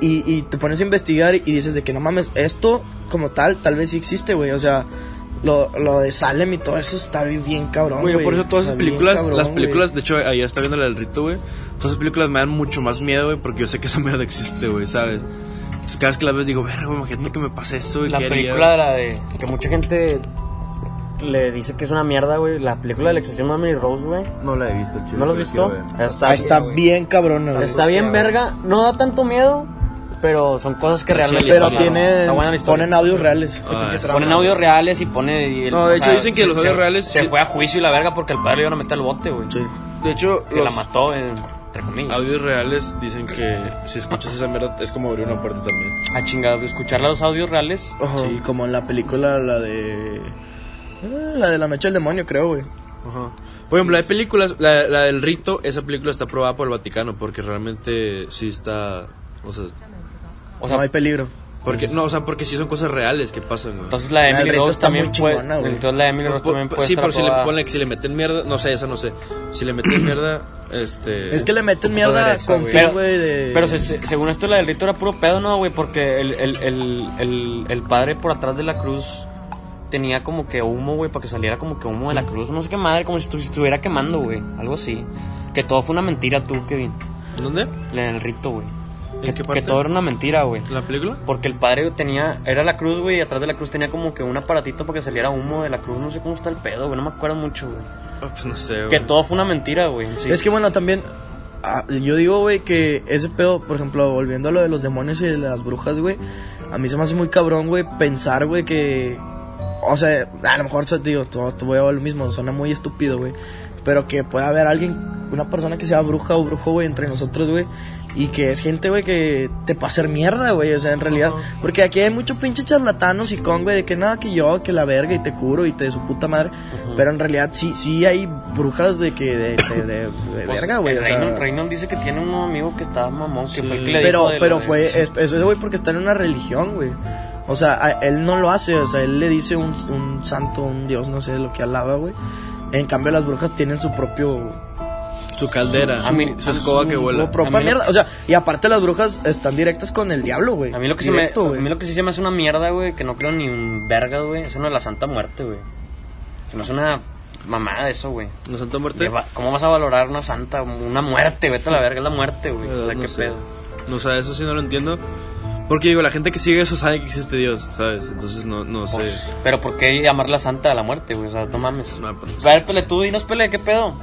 y, y te pones a investigar y dices de que no mames, esto como tal, tal vez sí existe, güey, o sea, lo, lo de Salem y todo eso está bien, cabrón, Güey, por eso todas esas películas, cabrón, las películas, de hecho, ahí está viendo la del rito, güey. Todas esas películas me dan mucho más miedo, güey, porque yo sé que esa mierda existe, güey, ¿sabes? Entonces, cada vez que las ves digo, verga, güey, imagínate que me pase eso, La ¿qué haría?" película de la de. Que mucha gente le dice que es una mierda, güey. La película del exorcismo de Emily Rose, güey. No la he visto, chido. ¿No lo has visto? Está, Ah, está bien cabrón, güey. está bien verga. No da tanto miedo, pero son cosas que Está realmente pero pasan. tiene, Está buena la historia. ponen audios reales. Ah, está Ponen audios reales y pone. y el- No, de hecho, sea, dicen que los audios reales Se fue a juicio y la verga porque el padre le iban a meter al bote, güey. Sí. De hecho, Que los la mató, eh, entre comillas. audios reales dicen que si escuchas esa mierda es como abrir una puerta también. A chingado, escuchar los audios reales. Sí, como en la película, la de... eh, La de la noche del demonio, creo, güey. Ajá. Por ejemplo, hay películas, la, la del rito, esa película está aprobada por el Vaticano porque realmente sí está, o sea, O sea, no hay peligro. Porque no, o sea, porque sí son cosas reales que pasan, güey. entonces la de Emily Rose está también muy puede. chingona. Entonces la de Emily Pues, Rose también puede sí, pero si le, aprobada. ponle que si le meten mierda, no sé, esa no sé. Si le meten mierda, este Es que le meten mierda con fin, güey, de... Pero se- se- según esto, la del rito era puro pedo, ¿no, güey? Porque el, el, el, el, el padre por atrás de la cruz tenía como que humo, güey, para que saliera como que humo de la cruz. No sé qué madre, como si estuviera quemando, güey. Algo así. Que todo fue una mentira, tú, Kevin. ¿Dónde? En el rito, güey. ¿En Que, qué que todo era una mentira, güey. ¿La película? Porque el padre tenía, era la cruz, güey, y atrás de la cruz tenía como que un aparatito para que saliera humo de la cruz. No sé cómo está el pedo, güey. No me acuerdo mucho, güey. Ah, pues no sé, güey. Que todo fue una mentira, güey. sí. Es que bueno, también ah, yo digo, güey, que ese pedo, por ejemplo, volviendo a lo de los demonios y de las brujas, güey, a mí se me hace muy cabrón, güey, pensar, güey, que o sea, a lo mejor digo, te te voy a ver lo mismo, suena muy estúpido, güey, pero que pueda haber alguien, una persona que sea bruja o brujo, güey, entre nosotros, güey, Y que es gente, güey, que te puede hacer mierda, güey. O sea, en realidad. Porque aquí hay mucho pinche charlatanos y con, güey, de que nada, que yo, que la verga y te curo y te de su puta madre. Pero en realidad sí sí hay brujas de que. de, de, de- de Pues, verga, güey. Reynon dice que tiene un amigo que está mamón, que fue el que le pero, dijo pero fue, es- eso es, güey, porque está en una religión, güey. O sea, a- él no lo hace, o sea, él le dice un, un santo, un dios, no sé, lo que alaba, güey. En cambio, las brujas tienen su propio... Su caldera, A mí- su escoba que su vuela. propia A mí- O sea, y aparte las brujas están directas con el diablo, güey. A mí lo que, se me, Directo, a güey. mí lo que sí se me hace una mierda, güey, que no creo ni un verga, güey, es una de la Santa Muerte, güey. Se me hace una mamada eso, güey. ¿No Santa Muerte? De va- ¿Cómo vas a valorar una santa? Una muerte, vete a la verga, es la muerte, güey. O sea, no qué sé. pedo. No, o sea, eso sí no lo entiendo. Porque digo, la gente que sigue eso sabe que existe Dios, ¿sabes? Entonces no, no sé. Pues, pero ¿por qué llamarla santa a la muerte, güey? O sea, no mames. No, pues, A ver, Pele, tú dinos, Pele, ¿qué pedo?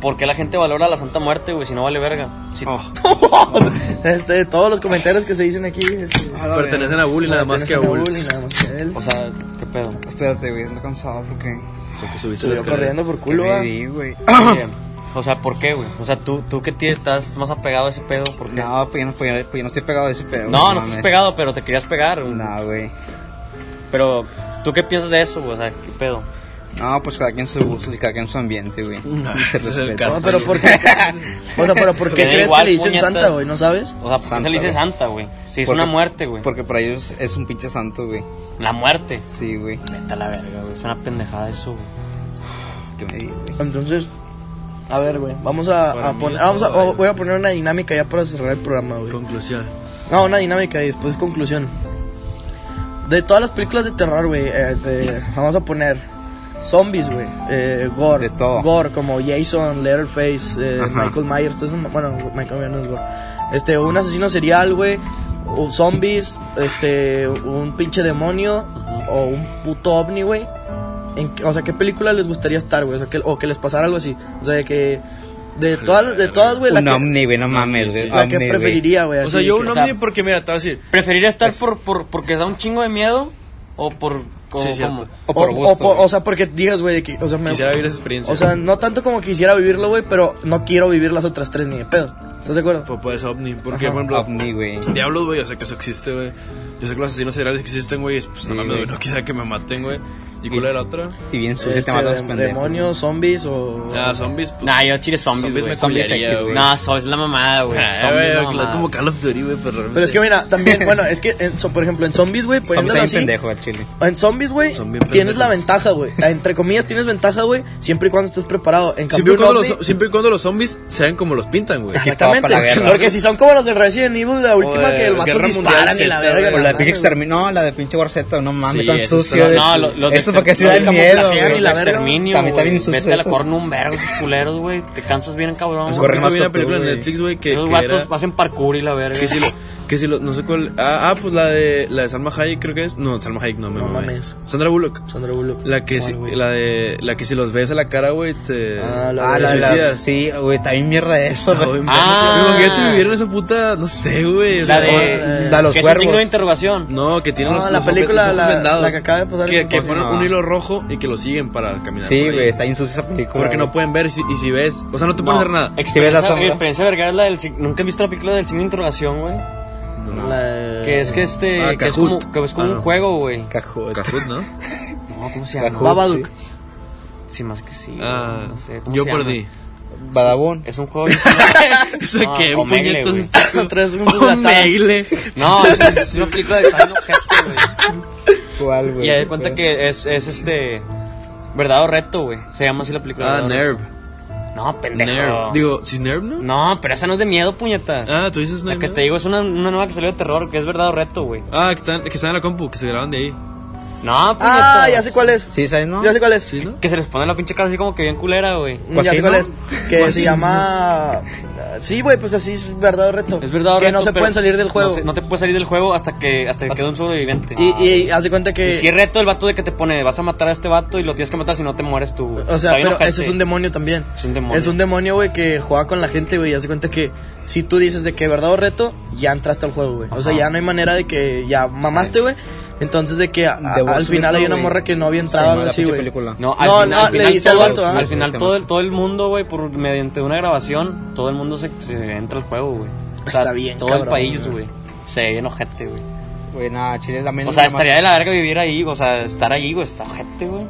¿Por qué la gente valora la santa muerte, güey, si no vale verga? Si- Oh, Este, todos los comentarios que se dicen aquí... este, pertenecen a Bully nada más que a Bully. Bully, nada más que a él. O sea, ¿qué pedo? Espérate, güey, ando cansado porque. Porque subiste Subió corriendo por ¿Qué culo, me va. di, güey? Oye, o sea, ¿por qué, güey? O sea, tú, tú que tienes- estás más apegado a ese pedo, ¿por qué? No, pues yo no, pues, yo- pues yo no estoy pegado a ese pedo. no, no mames. estás pegado, pero te querías pegar. güey. No, güey. Pero, ¿tú qué piensas de eso, güey? O sea, ¿qué pedo? No, pues cada quien su gusto y cada quien su ambiente, güey. No, Se ese es el respeta. No, pero ¿por qué? O sea, pero ¿por qué crees igual, que le dicen puñetas. santa, güey? ¿No sabes? O sea, ¿por qué Santa, se le dice güey. santa, güey? Si es Porque- una muerte, güey. Porque para ellos es un pinche santo, güey. La muerte. Sí, güey. Vete a la verga, güey. Es una pendejada eso, güey. ¿Qué me di, güey? Entonces, a ver, güey, vamos a, Para a mí poner, es vamos a, todo, voy a poner una dinámica ya para cerrar el programa, güey. Conclusión. No, una dinámica y después conclusión. De todas las películas de terror, güey, eh, vamos a poner zombies, güey, eh, gore, De todo. gore como Jason, Letterface, eh. Michael Myers, entonces, bueno, Michael Myers no es gore. Este, un asesino serial, güey, o zombies, este, un pinche demonio o un puto ovni, güey. O sea, ¿qué película les gustaría estar, güey? O sea, que, o que les pasara algo así. O sea, de que de todas, de todas, güey, Un ovni, güey, no mames, güey. la que preferiría, güey. O sea, yo un o sea- ovni porque, mira, te voy a decir. ¿Preferiría estar por, por, porque da un chingo de miedo? ¿O por.? Como- Sí, como- O por o, gusto, o, o sea, porque digas, güey, de que, o sea, me, Quisiera vivir esa experiencia. o sea, no tanto como quisiera vivirlo, güey, pero no quiero vivir las otras tres ni de pedo. ¿Estás de acuerdo? Pues puede ser ovni. Porque, Ajá. por ejemplo, Ovni, güey. diablos, güey, yo sé que eso existe, güey. Yo sé que los asesinos seriales que existen, güey. Pues no Sí, mames, güey. güey, no quisiera que me maten, güey. ¿Y cuál es la otra? Y bien sucio Este, te matas, de- pendejo. demonios, zombies o... Ah, zombies. Pues, Nah, yo chile zombies, güey. Zombies güey. No, so, es la mamada, güey. Ah, como Call of Duty, güey, pero realmente. Pero es que mira, también, bueno, es que, en- so- por ejemplo, en zombies, güey, Zombies así... pendejo chile. En zombies, güey, tienes la ventaja, güey. Entre comillas, tienes ventaja, güey, siempre y cuando estés preparado. En Siempre cambio, y, cuando los, siempre y cuando los zombies sean como los pintan, güey. Exactamente, para la guerra. porque si son como los de Resident Evil, la última de que el vato disparan y la verga. O la la de pinche exterminio. No, la de pinche War Z, no mames, Sí, están sucios. No, los de- Eso porque sí los da miedo, y la verga. exterminio, También está bien sucio Vete a la corno un esos culeros, güey. Te cansas bien, cabrón. Poquito más con una película en güey. Netflix, güey, que, que vatos hacen parkour y la verga. Que si lo, no sé cuál, ah, ah, pues la de, la de Salma Hayek creo que es, no, Salma Hayek no, me No mamé. mames. Sandra Bullock. Sandra Bullock. La que, si, la de, la que si los ves a la cara, güey, te, Ah, la Ah, de la, te la, suicidas. sí, güey, está bien mierda eso, Ah, güey. Ah. Imagínate vivir en esa puta, no sé, güey. o La de. la de los que es cuervos. signo de interrogación. No, que tienen No, los, la los película, ojos la- vendados. la que acaba de pasar Que, que ponen no. un hilo rojo y que lo siguen para caminar. Sí, güey, está bien sucia esa película. Porque no pueden ver y si, y si ves, o sea, no te pueden hacer nada. Si ves la Experiencia, sombra. experiencia vergara es la del. Nunca he visto la película del signo de interrogación, güey. No. La Que es que este. Ah, que es como, que es como Ah, un juego, güey. Cajot. Kahoot, ¿no? No, ¿cómo se llama? Kahoot. Babadook. Sí, más que sí. Ah, no sé, ¿cómo yo se llama? perdí. Badabun. Es un juego. ¿Eso No, qué? Omegle, güey. Omegle. No, es, es una película de Final Cut, güey. ¿Cuál, güey? Y hay de cuenta que es, es este. Verdadero reto, güey. Se llama así la película. Ah, Verdadero Nerv. Reto. No, pendejo. Nerv. Digo, ¿si es Nerv, no? No, pero esa no es de miedo, puñeta. Ah, tú dices la Nerv. que te digo es una, una nueva que salió de terror, que es verdadero reto, güey. Ah, que están, que están en la compu, que se graban de ahí. No, puñeta. Ah, ya sé cuál es. Sí, ¿sabes, no? Ya sé cuál es. ¿Sí, no? Que se les pone la pinche cara así como que bien culera, güey. Ya sé cuál es. Que Cocino. se llama. Sí, güey, pues así es verdad o reto. Es verdadero Que reto. no se pueden salir del juego. No, se- no te puedes salir del juego hasta que hasta que quede un sobreviviente. Y, y haz de cuenta que. Y si es reto el vato de que te pone, vas a matar a este vato y lo tienes que matar si no te mueres tú. güey. O sea, Está bien pero ojete. ese es un demonio también. Es un demonio. Es un demonio, güey, que juega con la gente, güey. De cuenta que si tú dices de que verdad o reto, ya entraste al juego, güey. O sea, Ajá. ya no hay manera de que ya mamaste, güey. Entonces de que a- a- al final hay una morra que no había entrado algo la así, güey. película. No, al No, final, no, al le final dice al todo, vato, ¿ah? al final Sí, todo, el- todo el mundo, güey, por mediante una grabación, todo el mundo se, se entra al juego, güey. O sea, Está bien, Todo cabrón, el país, güey. Se ve enojete, güey. Güey, nada, Chile también. O sea, estaría de la verga vivir ahí, o sea, estar ahí, güey, está ojete, güey.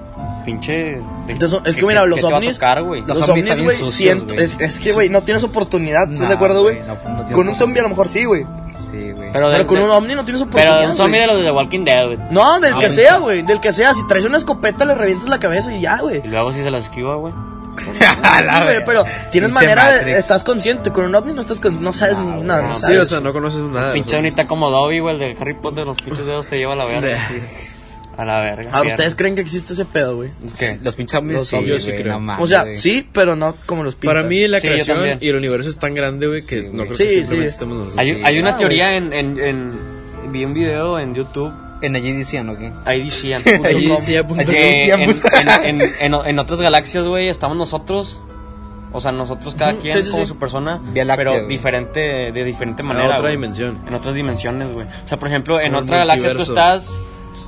Pinche. Entonces, es ¿qué- que mira, los ovnis- tocar? Los Los, zombies ovnis, güey, siento. Es, es que, güey, no tienes oportunidad, ¿estás Nah, de acuerdo, güey? no- no Con un zombie a lo mejor sí, güey. Sí, güey. Pero, de- Pero con de- un ovni no tienes Pero oportunidad. un zombie de los de The Walking Dead, güey. No, del Ah, que sea, güey. Del que sea. Si traes una escopeta, le revientas la cabeza y ya, güey. Y luego si se las esquiva, güey. La Sí, güey, pero tienes Pinche manera de. Estás consciente. Con un ovni no estás con, No sabes Ah, nada. no. No, Sí, sabes. o sea, no conoces nada. Pinche o sea, bonita como Dobby, güey, el de Harry Potter, los pinches dedos te lleva a la verga. A la verga. Ahora, fierro. ¿ustedes creen que existe ese pedo, güey? ¿Qué? Los pinches zombies. Sí, zombies sí güey, creo. no mames, O sea, güey. sí, pero no como los pintan. Para mí la Sí, yo creación también. y el universo es tan grande, güey, que Sí, no güey. creo Sí, que simplemente sí. estemos nosotros. Hay, una ah, teoría en, en, en. Vi un video en YouTube. En allí decían, ¿o qué? Ahí decían. Ahí decía punto que en, en, en, en, en otras galaxias, güey, estamos nosotros. O sea, nosotros cada Ujú, quien sí, sí, como sí. su persona, Vía Láctea, pero güey. diferente, de diferente En manera. otra güey. dimensión. En otras dimensiones, güey. O sea, por ejemplo, en Como el otra galaxia tú multiverso. estás.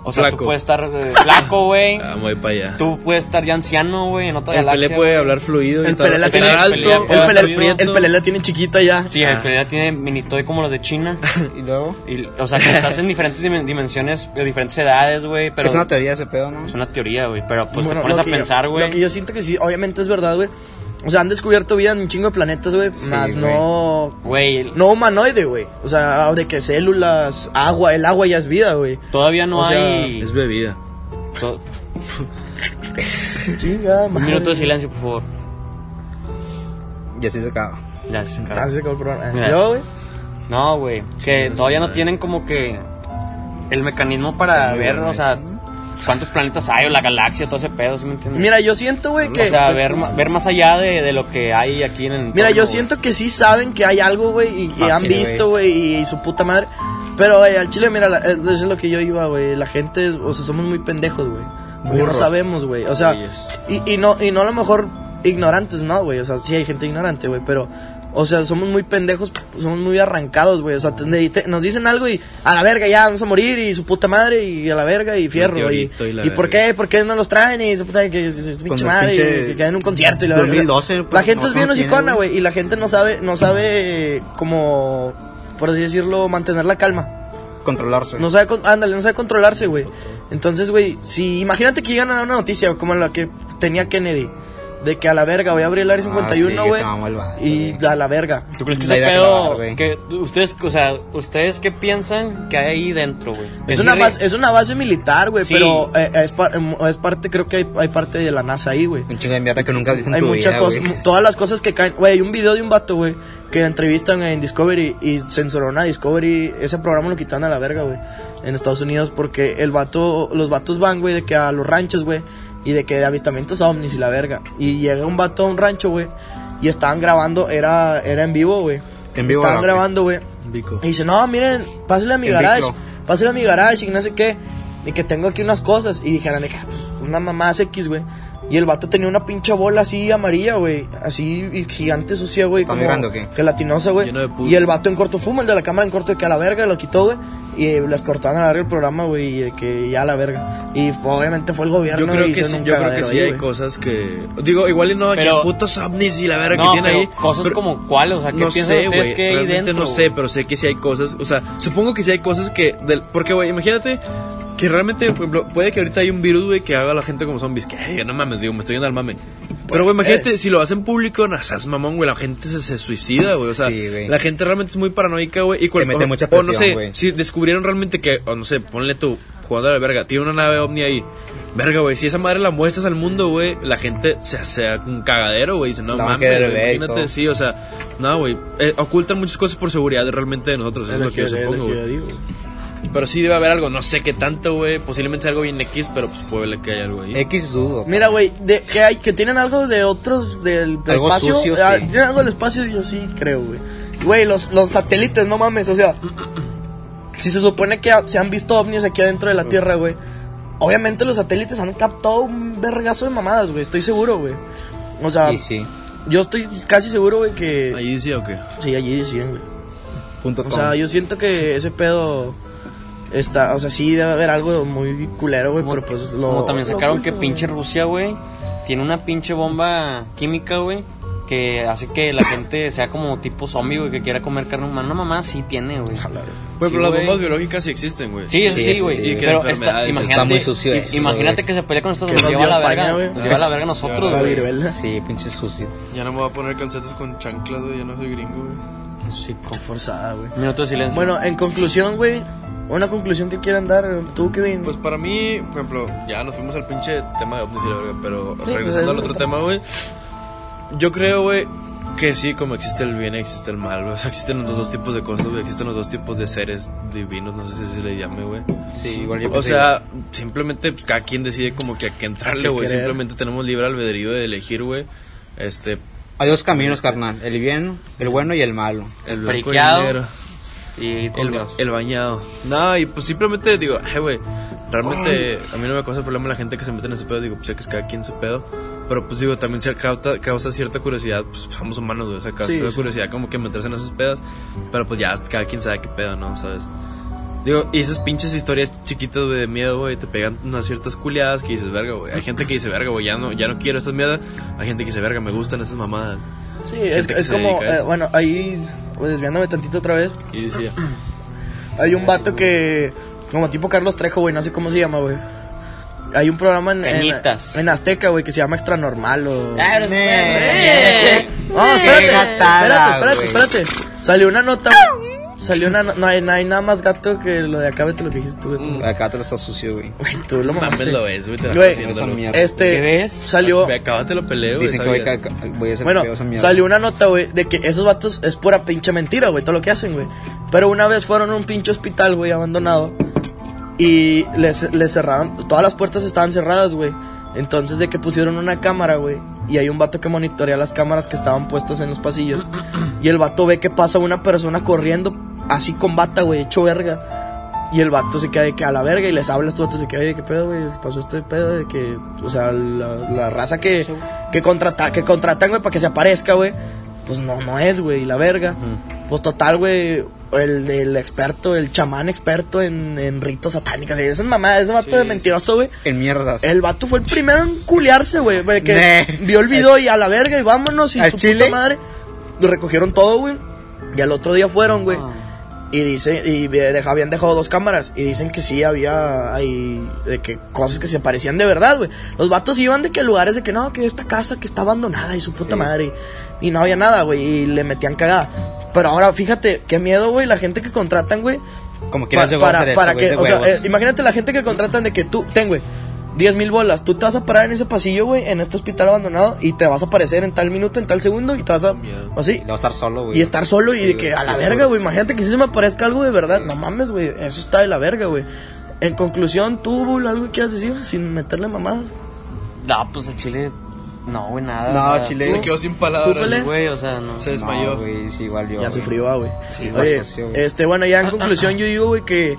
O sea, tú puedes estar eh, flaco, güey. Ah, voy para allá. Tú puedes estar ya anciano, güey, en otra El galaxia. Pelé puede hablar fluido y El estar, Pelé la tiene- alto. Pelé- El pelé, el la tiene chiquita ya. Sí, el. Pelé ya tiene minitoy como los de China. Y luego. Y, o sea, que estás en diferentes dimen- dimensiones, de diferentes edades, güey. Pero Es una teoría ese pedo, ¿no? es una teoría, güey. Pero pues Bueno, te pones a pensar, güey. Lo que yo siento que sí, obviamente es verdad, güey. O sea, han descubierto vida en un chingo de planetas, güey. Sí, más güey. no. Güey, el- No humanoide, güey. O sea, de que células, agua, el agua ya es vida, güey. todavía no o sea, hay. Es bebida. to- Chinga, Un madre. minuto de silencio, por favor. Y así se acaba. Ya se acabó. Ah, se acabó el programa. Mira. Yo, güey. No, güey. Que no todavía no tienen como que el mecanismo para Sí, ver, güey. o sea, cuántos planetas hay o la galaxia, todo ese pedo, ¿sí me entiendes? Mira, yo siento, güey, que. o sea, pues, ver, ver más allá de, de lo que hay aquí en el Mira, entorno, yo siento que sí saben que hay algo, güey, y que han Fácil, visto, güey, y su puta madre. Pero, güey, al chile, mira, la- eh, eso es lo que yo iba, güey. La gente, o sea, somos muy pendejos, güey. No sabemos, güey. O sea, y, y no, y no a lo mejor ignorantes, no, güey. O sea, sí hay gente ignorante, güey, pero. O sea, somos muy pendejos, somos muy arrancados, güey. O sea, te- te- nos dicen algo y a la verga ya vamos a morir y su puta madre y a la verga y fierro. Y, y por qué, por qué no los traen y su puta que, pinche madre pinche y que queden en un concierto y la verga. 2012, La pues, gente no, es bien hocicona, güey. y la gente no sabe, no sabe cómo, por así decirlo, mantener la calma. Controlarse. No sabe, ándale, no sabe controlarse, güey. Entonces, güey, si imagínate que llegan a dar una noticia como la que tenía Kennedy, de que a la verga voy a abrir el área Ah, 51, sí, güey. el vato, y a la verga. ¿Tú crees que ese que pedo, que ustedes, o sea, ustedes qué piensan que hay ahí dentro, güey? Es sí una, base, es una base militar, güey, Sí. pero eh, es, par- em, es parte, creo que hay, hay parte de la NASA ahí, güey. Un chingo de mierda que nunca dicen Hay tu muchas vida, cosas, todas las cosas que caen. Güey, hay un video de un vato, güey, que entrevistan en Discovery y censuraron a Discovery. Ese programa lo quitaron a la verga, güey, en Estados Unidos porque el vato, los vatos van, güey, de que a los ranchos, güey, y de que de avistamientos ovnis y la verga. Y llega un vato a un rancho, güey, y estaban grabando, era, era en vivo, güey. En vivo, Estaban grabando, güey. Y dice, no, miren, pásale a mi En garage, pásale a mi garage y no sé qué. Y que tengo aquí unas cosas. Y dijeron, de que, "Ah, pues, una mamá X, güey. Y el vato tenía una pinche bola así amarilla, güey. Así gigante sucia, güey. ¿Está muy grande o qué? Gelatinosa, güey. Y el vato en corto fuma, el de la cámara en corto de que a la verga lo quitó, güey. Y eh, les cortaron a la verga el programa, güey. Y de que ya a la verga. Y obviamente fue el gobierno. Yo creo y que sí, yo creo que sí ahí, hay güey. cosas que digo, igual y no, Pero- que putos ovnis y la verga No, que tiene ahí. cosas pero- como cuáles, o sea, ¿qué no sé, güey, realmente dentro? no sé, pero sé que sí hay cosas, o sea, supongo que sí hay cosas que del porque güey, imagínate que realmente, por ejemplo, puede que ahorita hay un virus, güey, que haga a la gente como zombies, que "Ay, no mames, digo, me estoy yendo al mame. Pero, güey, imagínate, si lo hacen público, no seas mamón, güey, la gente se, se suicida, güey. O sea, Sí, la gente realmente es muy paranoica, güey. Y cual- mete o- mucha O no presión, sé, güey. si descubrieron realmente que, o no sé, ponle tú, jugando a la verga, tiene una nave ovni ahí. Verga, güey, si esa madre la muestras al mundo, güey, la gente se hace un cagadero, güey. Dice, no mames, imagínate, todo. sí, o sea, no, güey. eh, ocultan muchas cosas por seguridad realmente de nosotros, eso es, lo que yo es lo supongo, que yo güey. Pero sí debe haber algo, no sé qué tanto, güey. Posiblemente sea algo bien X, pero pues puede que haya algo ahí. X dudo. Mira, güey, de, que hay, que tienen algo de otros del, del Algo espacio. sucio, Ah, sí. Tienen algo del espacio, yo sí creo, güey. Güey, los, los satélites, no mames, o sea, si se supone que se han visto ovnis aquí adentro de la Tierra, güey. Obviamente los satélites han captado un vergazo de mamadas, güey, estoy seguro, güey. O sea, Sí, sí. yo estoy casi seguro, güey, que... Ahí decía o qué. Sí, allí decían, güey. Punto O com. sea, yo siento que ese pedo Está, o sea, sí debe haber algo muy culero, güey, pero pues lo... Como también sacaron que pinche Rusia, güey, tiene una pinche bomba química, güey, que hace que la gente sea como tipo zombie, güey, que quiera comer carne humana. Una mamá sí tiene, güey. Güey, Sí, pero las bombas biológicas sí existen, güey. Sí, eso Sí, güey. sí. Y que Pero esta- está imagínate, muy sucio eso, imagínate güey. que se pelea con Estados Unidos. Lleva a la verga, güey. lleva a la verga nosotros, güey. Sí, pinche sucio. Ya no me voy a poner calcetas con chanclas, güey. Ya no soy gringo, güey. Sí, con- Forzada, güey. Minuto de silencio. Bueno, en conclusión, güey, una conclusión que quieran dar, tú, Kevin. Pues para mí, por ejemplo, ya nos fuimos al pinche tema de ovnis y la verga, pero pues, regresando al eso otro tema, güey. Yo creo, güey, que sí, como existe el bien y existe el mal, güey. O sea, existen los dos tipos de cosas, güey. Existen los dos tipos de seres divinos, no sé si se le llame, güey. Sí, igual yo O sea, simplemente pues, cada quien decide como que a qué entrarle, güey. Simplemente tenemos libre albedrío de elegir, güey. Este, Hay dos caminos, carnal. El bien, el bueno y el malo. el el Friqueado. Y El, el bañado. No, y pues simplemente digo, ay, güey, realmente a mí no me causa problema la gente que se mete en ese pedo. Digo, pues sé que es cada quien su pedo. Pero pues digo, también se causa, causa cierta curiosidad. Pues somos humanos, güey. O sea, causa Sí, cierta sí. curiosidad como que meterse en esos pedos. Pero pues ya cada quien sabe qué pedo, ¿no? ¿Sabes? Digo, y esas pinches historias chiquitas, de miedo, güey, te pegan unas ciertas culiadas que dices, verga, güey. Hay gente que dice, verga, güey, ya no, ya no quiero estas mierdas. Hay gente que dice, verga, me gustan estas mamadas. Sí, es, es como, eh, bueno, ahí, pues desviándome tantito otra vez, Y decía, hay un vato que, como tipo Carlos Trejo, güey, no sé cómo se llama, güey. Hay un programa en, en, Cañitas. en Azteca, güey, que se llama Extra Normal o... Ah, eres- Eh. No, espérate, espérate, espérate. Salió una nota, güey. Salió una no, hay, no hay nada más gato que lo de acá, vete lo que dijiste tú, güey. Acá te lo está sucio, güey. Güey, tú lo mames mamaste. lo ves, güey, te la Güey, estás. Este, ¿Qué ves? salió... Me acabate lo peleo, güey. Dicen que voy, a- voy a hacer Bueno, salió una nota, güey, de que esos vatos es pura pinche mentira, güey, todo lo que hacen, güey. Pero una vez fueron a un pinche hospital, güey, abandonado. Y les, les cerraron, todas las puertas estaban cerradas, güey. Entonces de que pusieron una cámara, güey. Y hay un vato que monitorea las cámaras que estaban puestas en los pasillos. Y el vato ve que pasa una persona corriendo así con bata, güey, hecho verga. Y el vato se queda de que a la verga y les habla a estos vatos de que, oye, ¿qué pedo, güey? Pasó este pedo de que, o sea, la, la raza que, que, contrata, que contratan, güey, para que se aparezca, güey, pues no, no es, güey, y la verga. Pues total, güey, el, el experto, el chamán experto en, en ritos satánicos, y esas mamadas, ese vato Sí, de mentiroso, güey. En mierdas. El vato fue el primero en culiarse, güey. de Que vio el video y a la verga y vámonos y ¿Al su chile? puta madre. Lo recogieron todo, güey. Y al otro día fueron, güey. Y dice, y habían dejado dos cámaras. Y dicen que sí había ahí, de que cosas que se parecían de verdad, güey. Los vatos iban de que lugares de que no, que esta casa que está abandonada y su puta madre. Y no había nada, güey. Y le metían cagada. Pero ahora, fíjate, qué miedo, güey, la gente que contratan, güey. Como Pa- quieras llegar a para, eso, para güey, que, o sea, eh, imagínate la gente que contratan de que tú, ten, güey, 10 mil bolas, tú te vas a parar en ese pasillo, güey, en este hospital abandonado y te vas a aparecer en tal minuto, en tal segundo y te vas a, Miedo. así, Y luego estar solo, güey. y estar solo y de que a la verga, güey, imagínate que si se me aparezca algo de verdad, no mames, güey, eso está de la verga, güey. En conclusión, tú, Bull, algo que quieras decir sin meterle mamadas. No, pues el chile. No, güey, nada. No, chile. Se quedó sin palabras. Güey, o sea, no. Se desmayó. No, güey, sí, igual yo. Ya güey. frío, ah, güey. Sí, Oye, este, bueno, ya en conclusión yo digo, güey, que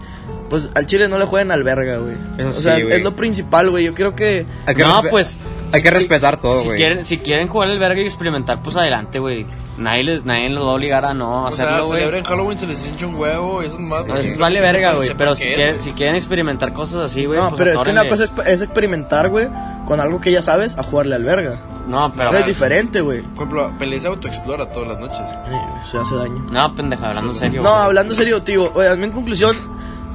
pues al Chile no le jueguen al verga, güey. Eso O sí, sea, güey. es lo principal, güey. Yo creo que No, pues, Hay que si- respetar todo, si güey. quieren, si quieren jugar el verga y experimentar, pues adelante, güey. Nadie, les, nadie los va a obligar a no O sea, hacerlo, güey. celebren Halloween, se les hincha un huevo y eso es más. No, eso vale verga, güey. Pero si quieren, si quieren experimentar cosas así, güey. no, pues pero es que una cosa es, es experimentar, güey, con algo que ya sabes, a jugarle al verga. No, pero. es diferente, güey. Por ejemplo, Pelé se autoexplora todas las noches. Güey, Se hace daño. No, pendeja, hablando serio. No, güey. hablando serio, tío. Oye, a mí en conclusión,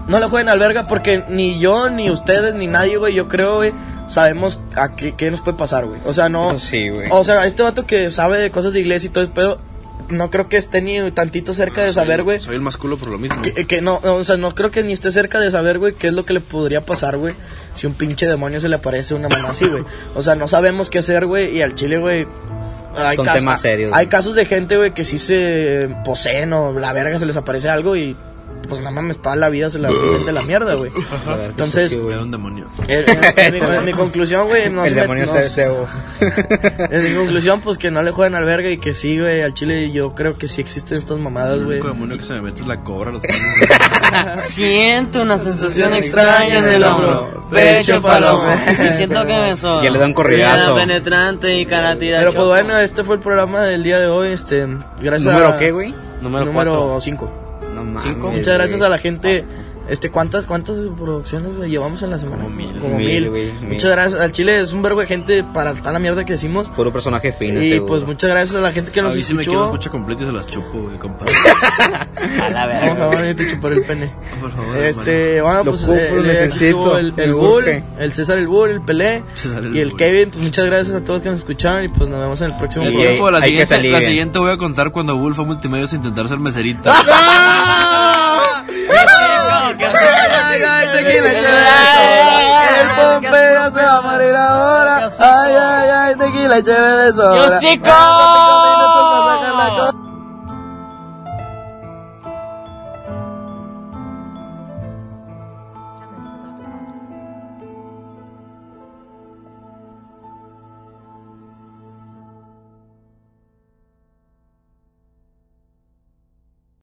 no le jueguen al verga porque ni yo, ni ustedes, ni nadie, güey, yo creo, güey, sabemos a qué, qué nos puede pasar, güey. O sea, no. Eso sí, güey. O sea, este vato que sabe de cosas de iglesia y todo el pedo, no creo que esté ni tantito cerca de Soy- saber, güey. Soy el más culo por lo mismo. Que, que no, no, o sea, no creo que ni esté cerca de saber, güey, qué es lo que le podría pasar, güey, si un pinche demonio se le aparece a una mamá así, güey. O sea, no sabemos qué hacer, güey, y al chile, güey. hay Son temas serios, Hay güey. casos de gente, güey, que sí se poseen o la verga se les aparece algo y pues nada mames, toda la vida se la de la mierda, güey. Entonces, güey. Era un demonio. En, en- en mi, en mi conclusión, güey, no el se demonio no- se deseo. En mi conclusión, pues que no le jueguen al verga y que sí, güey, al chile yo creo que sí existen estas mamadas, El güey. único demonio que se me mete es la cobra. Los Siento una sensación extraña en el hombro. Pecho palomo. Si siento que me soy. Ya le da un corridazo. penetrante y caratira. Pero pues bueno, este fue el programa del día de hoy, este, gracias ¿Número a... qué, güey? Número Número cuatro. 5. No mames. Cinco. Muchas gracias a la gente Este, ¿cuántas, cuántas producciones llevamos en la semana? Como mil. Como Mil, mil. mil. Muchas gracias. Al Chile es un verbo de gente para toda la mierda que decimos. Puro personaje fino, Y seguro. pues muchas gracias a la gente que A nos mí si me quiero escuchó. escucha completo y se las chupo, güey, compadre. A la Por verga. favor, yo te chupar el pene. Por favor, Este, bueno, Lo pues eh, eh, necesito, el, el me Bull, el César el Bull, el Pelé César el y el Bull. Kevin. Pues muchas gracias a todos que nos escucharon y pues nos vemos en el próximo Y- programa. Tiempo, la, hay que siguiente, salir la siguiente voy a contar cuando Bull fue a multimedios a intentar ser meserita. Ay, tequila, échame eso. El Pompeo se va a morir ahora. Ay, ay, ay, tequila, échame de eso. ¡Yo sí,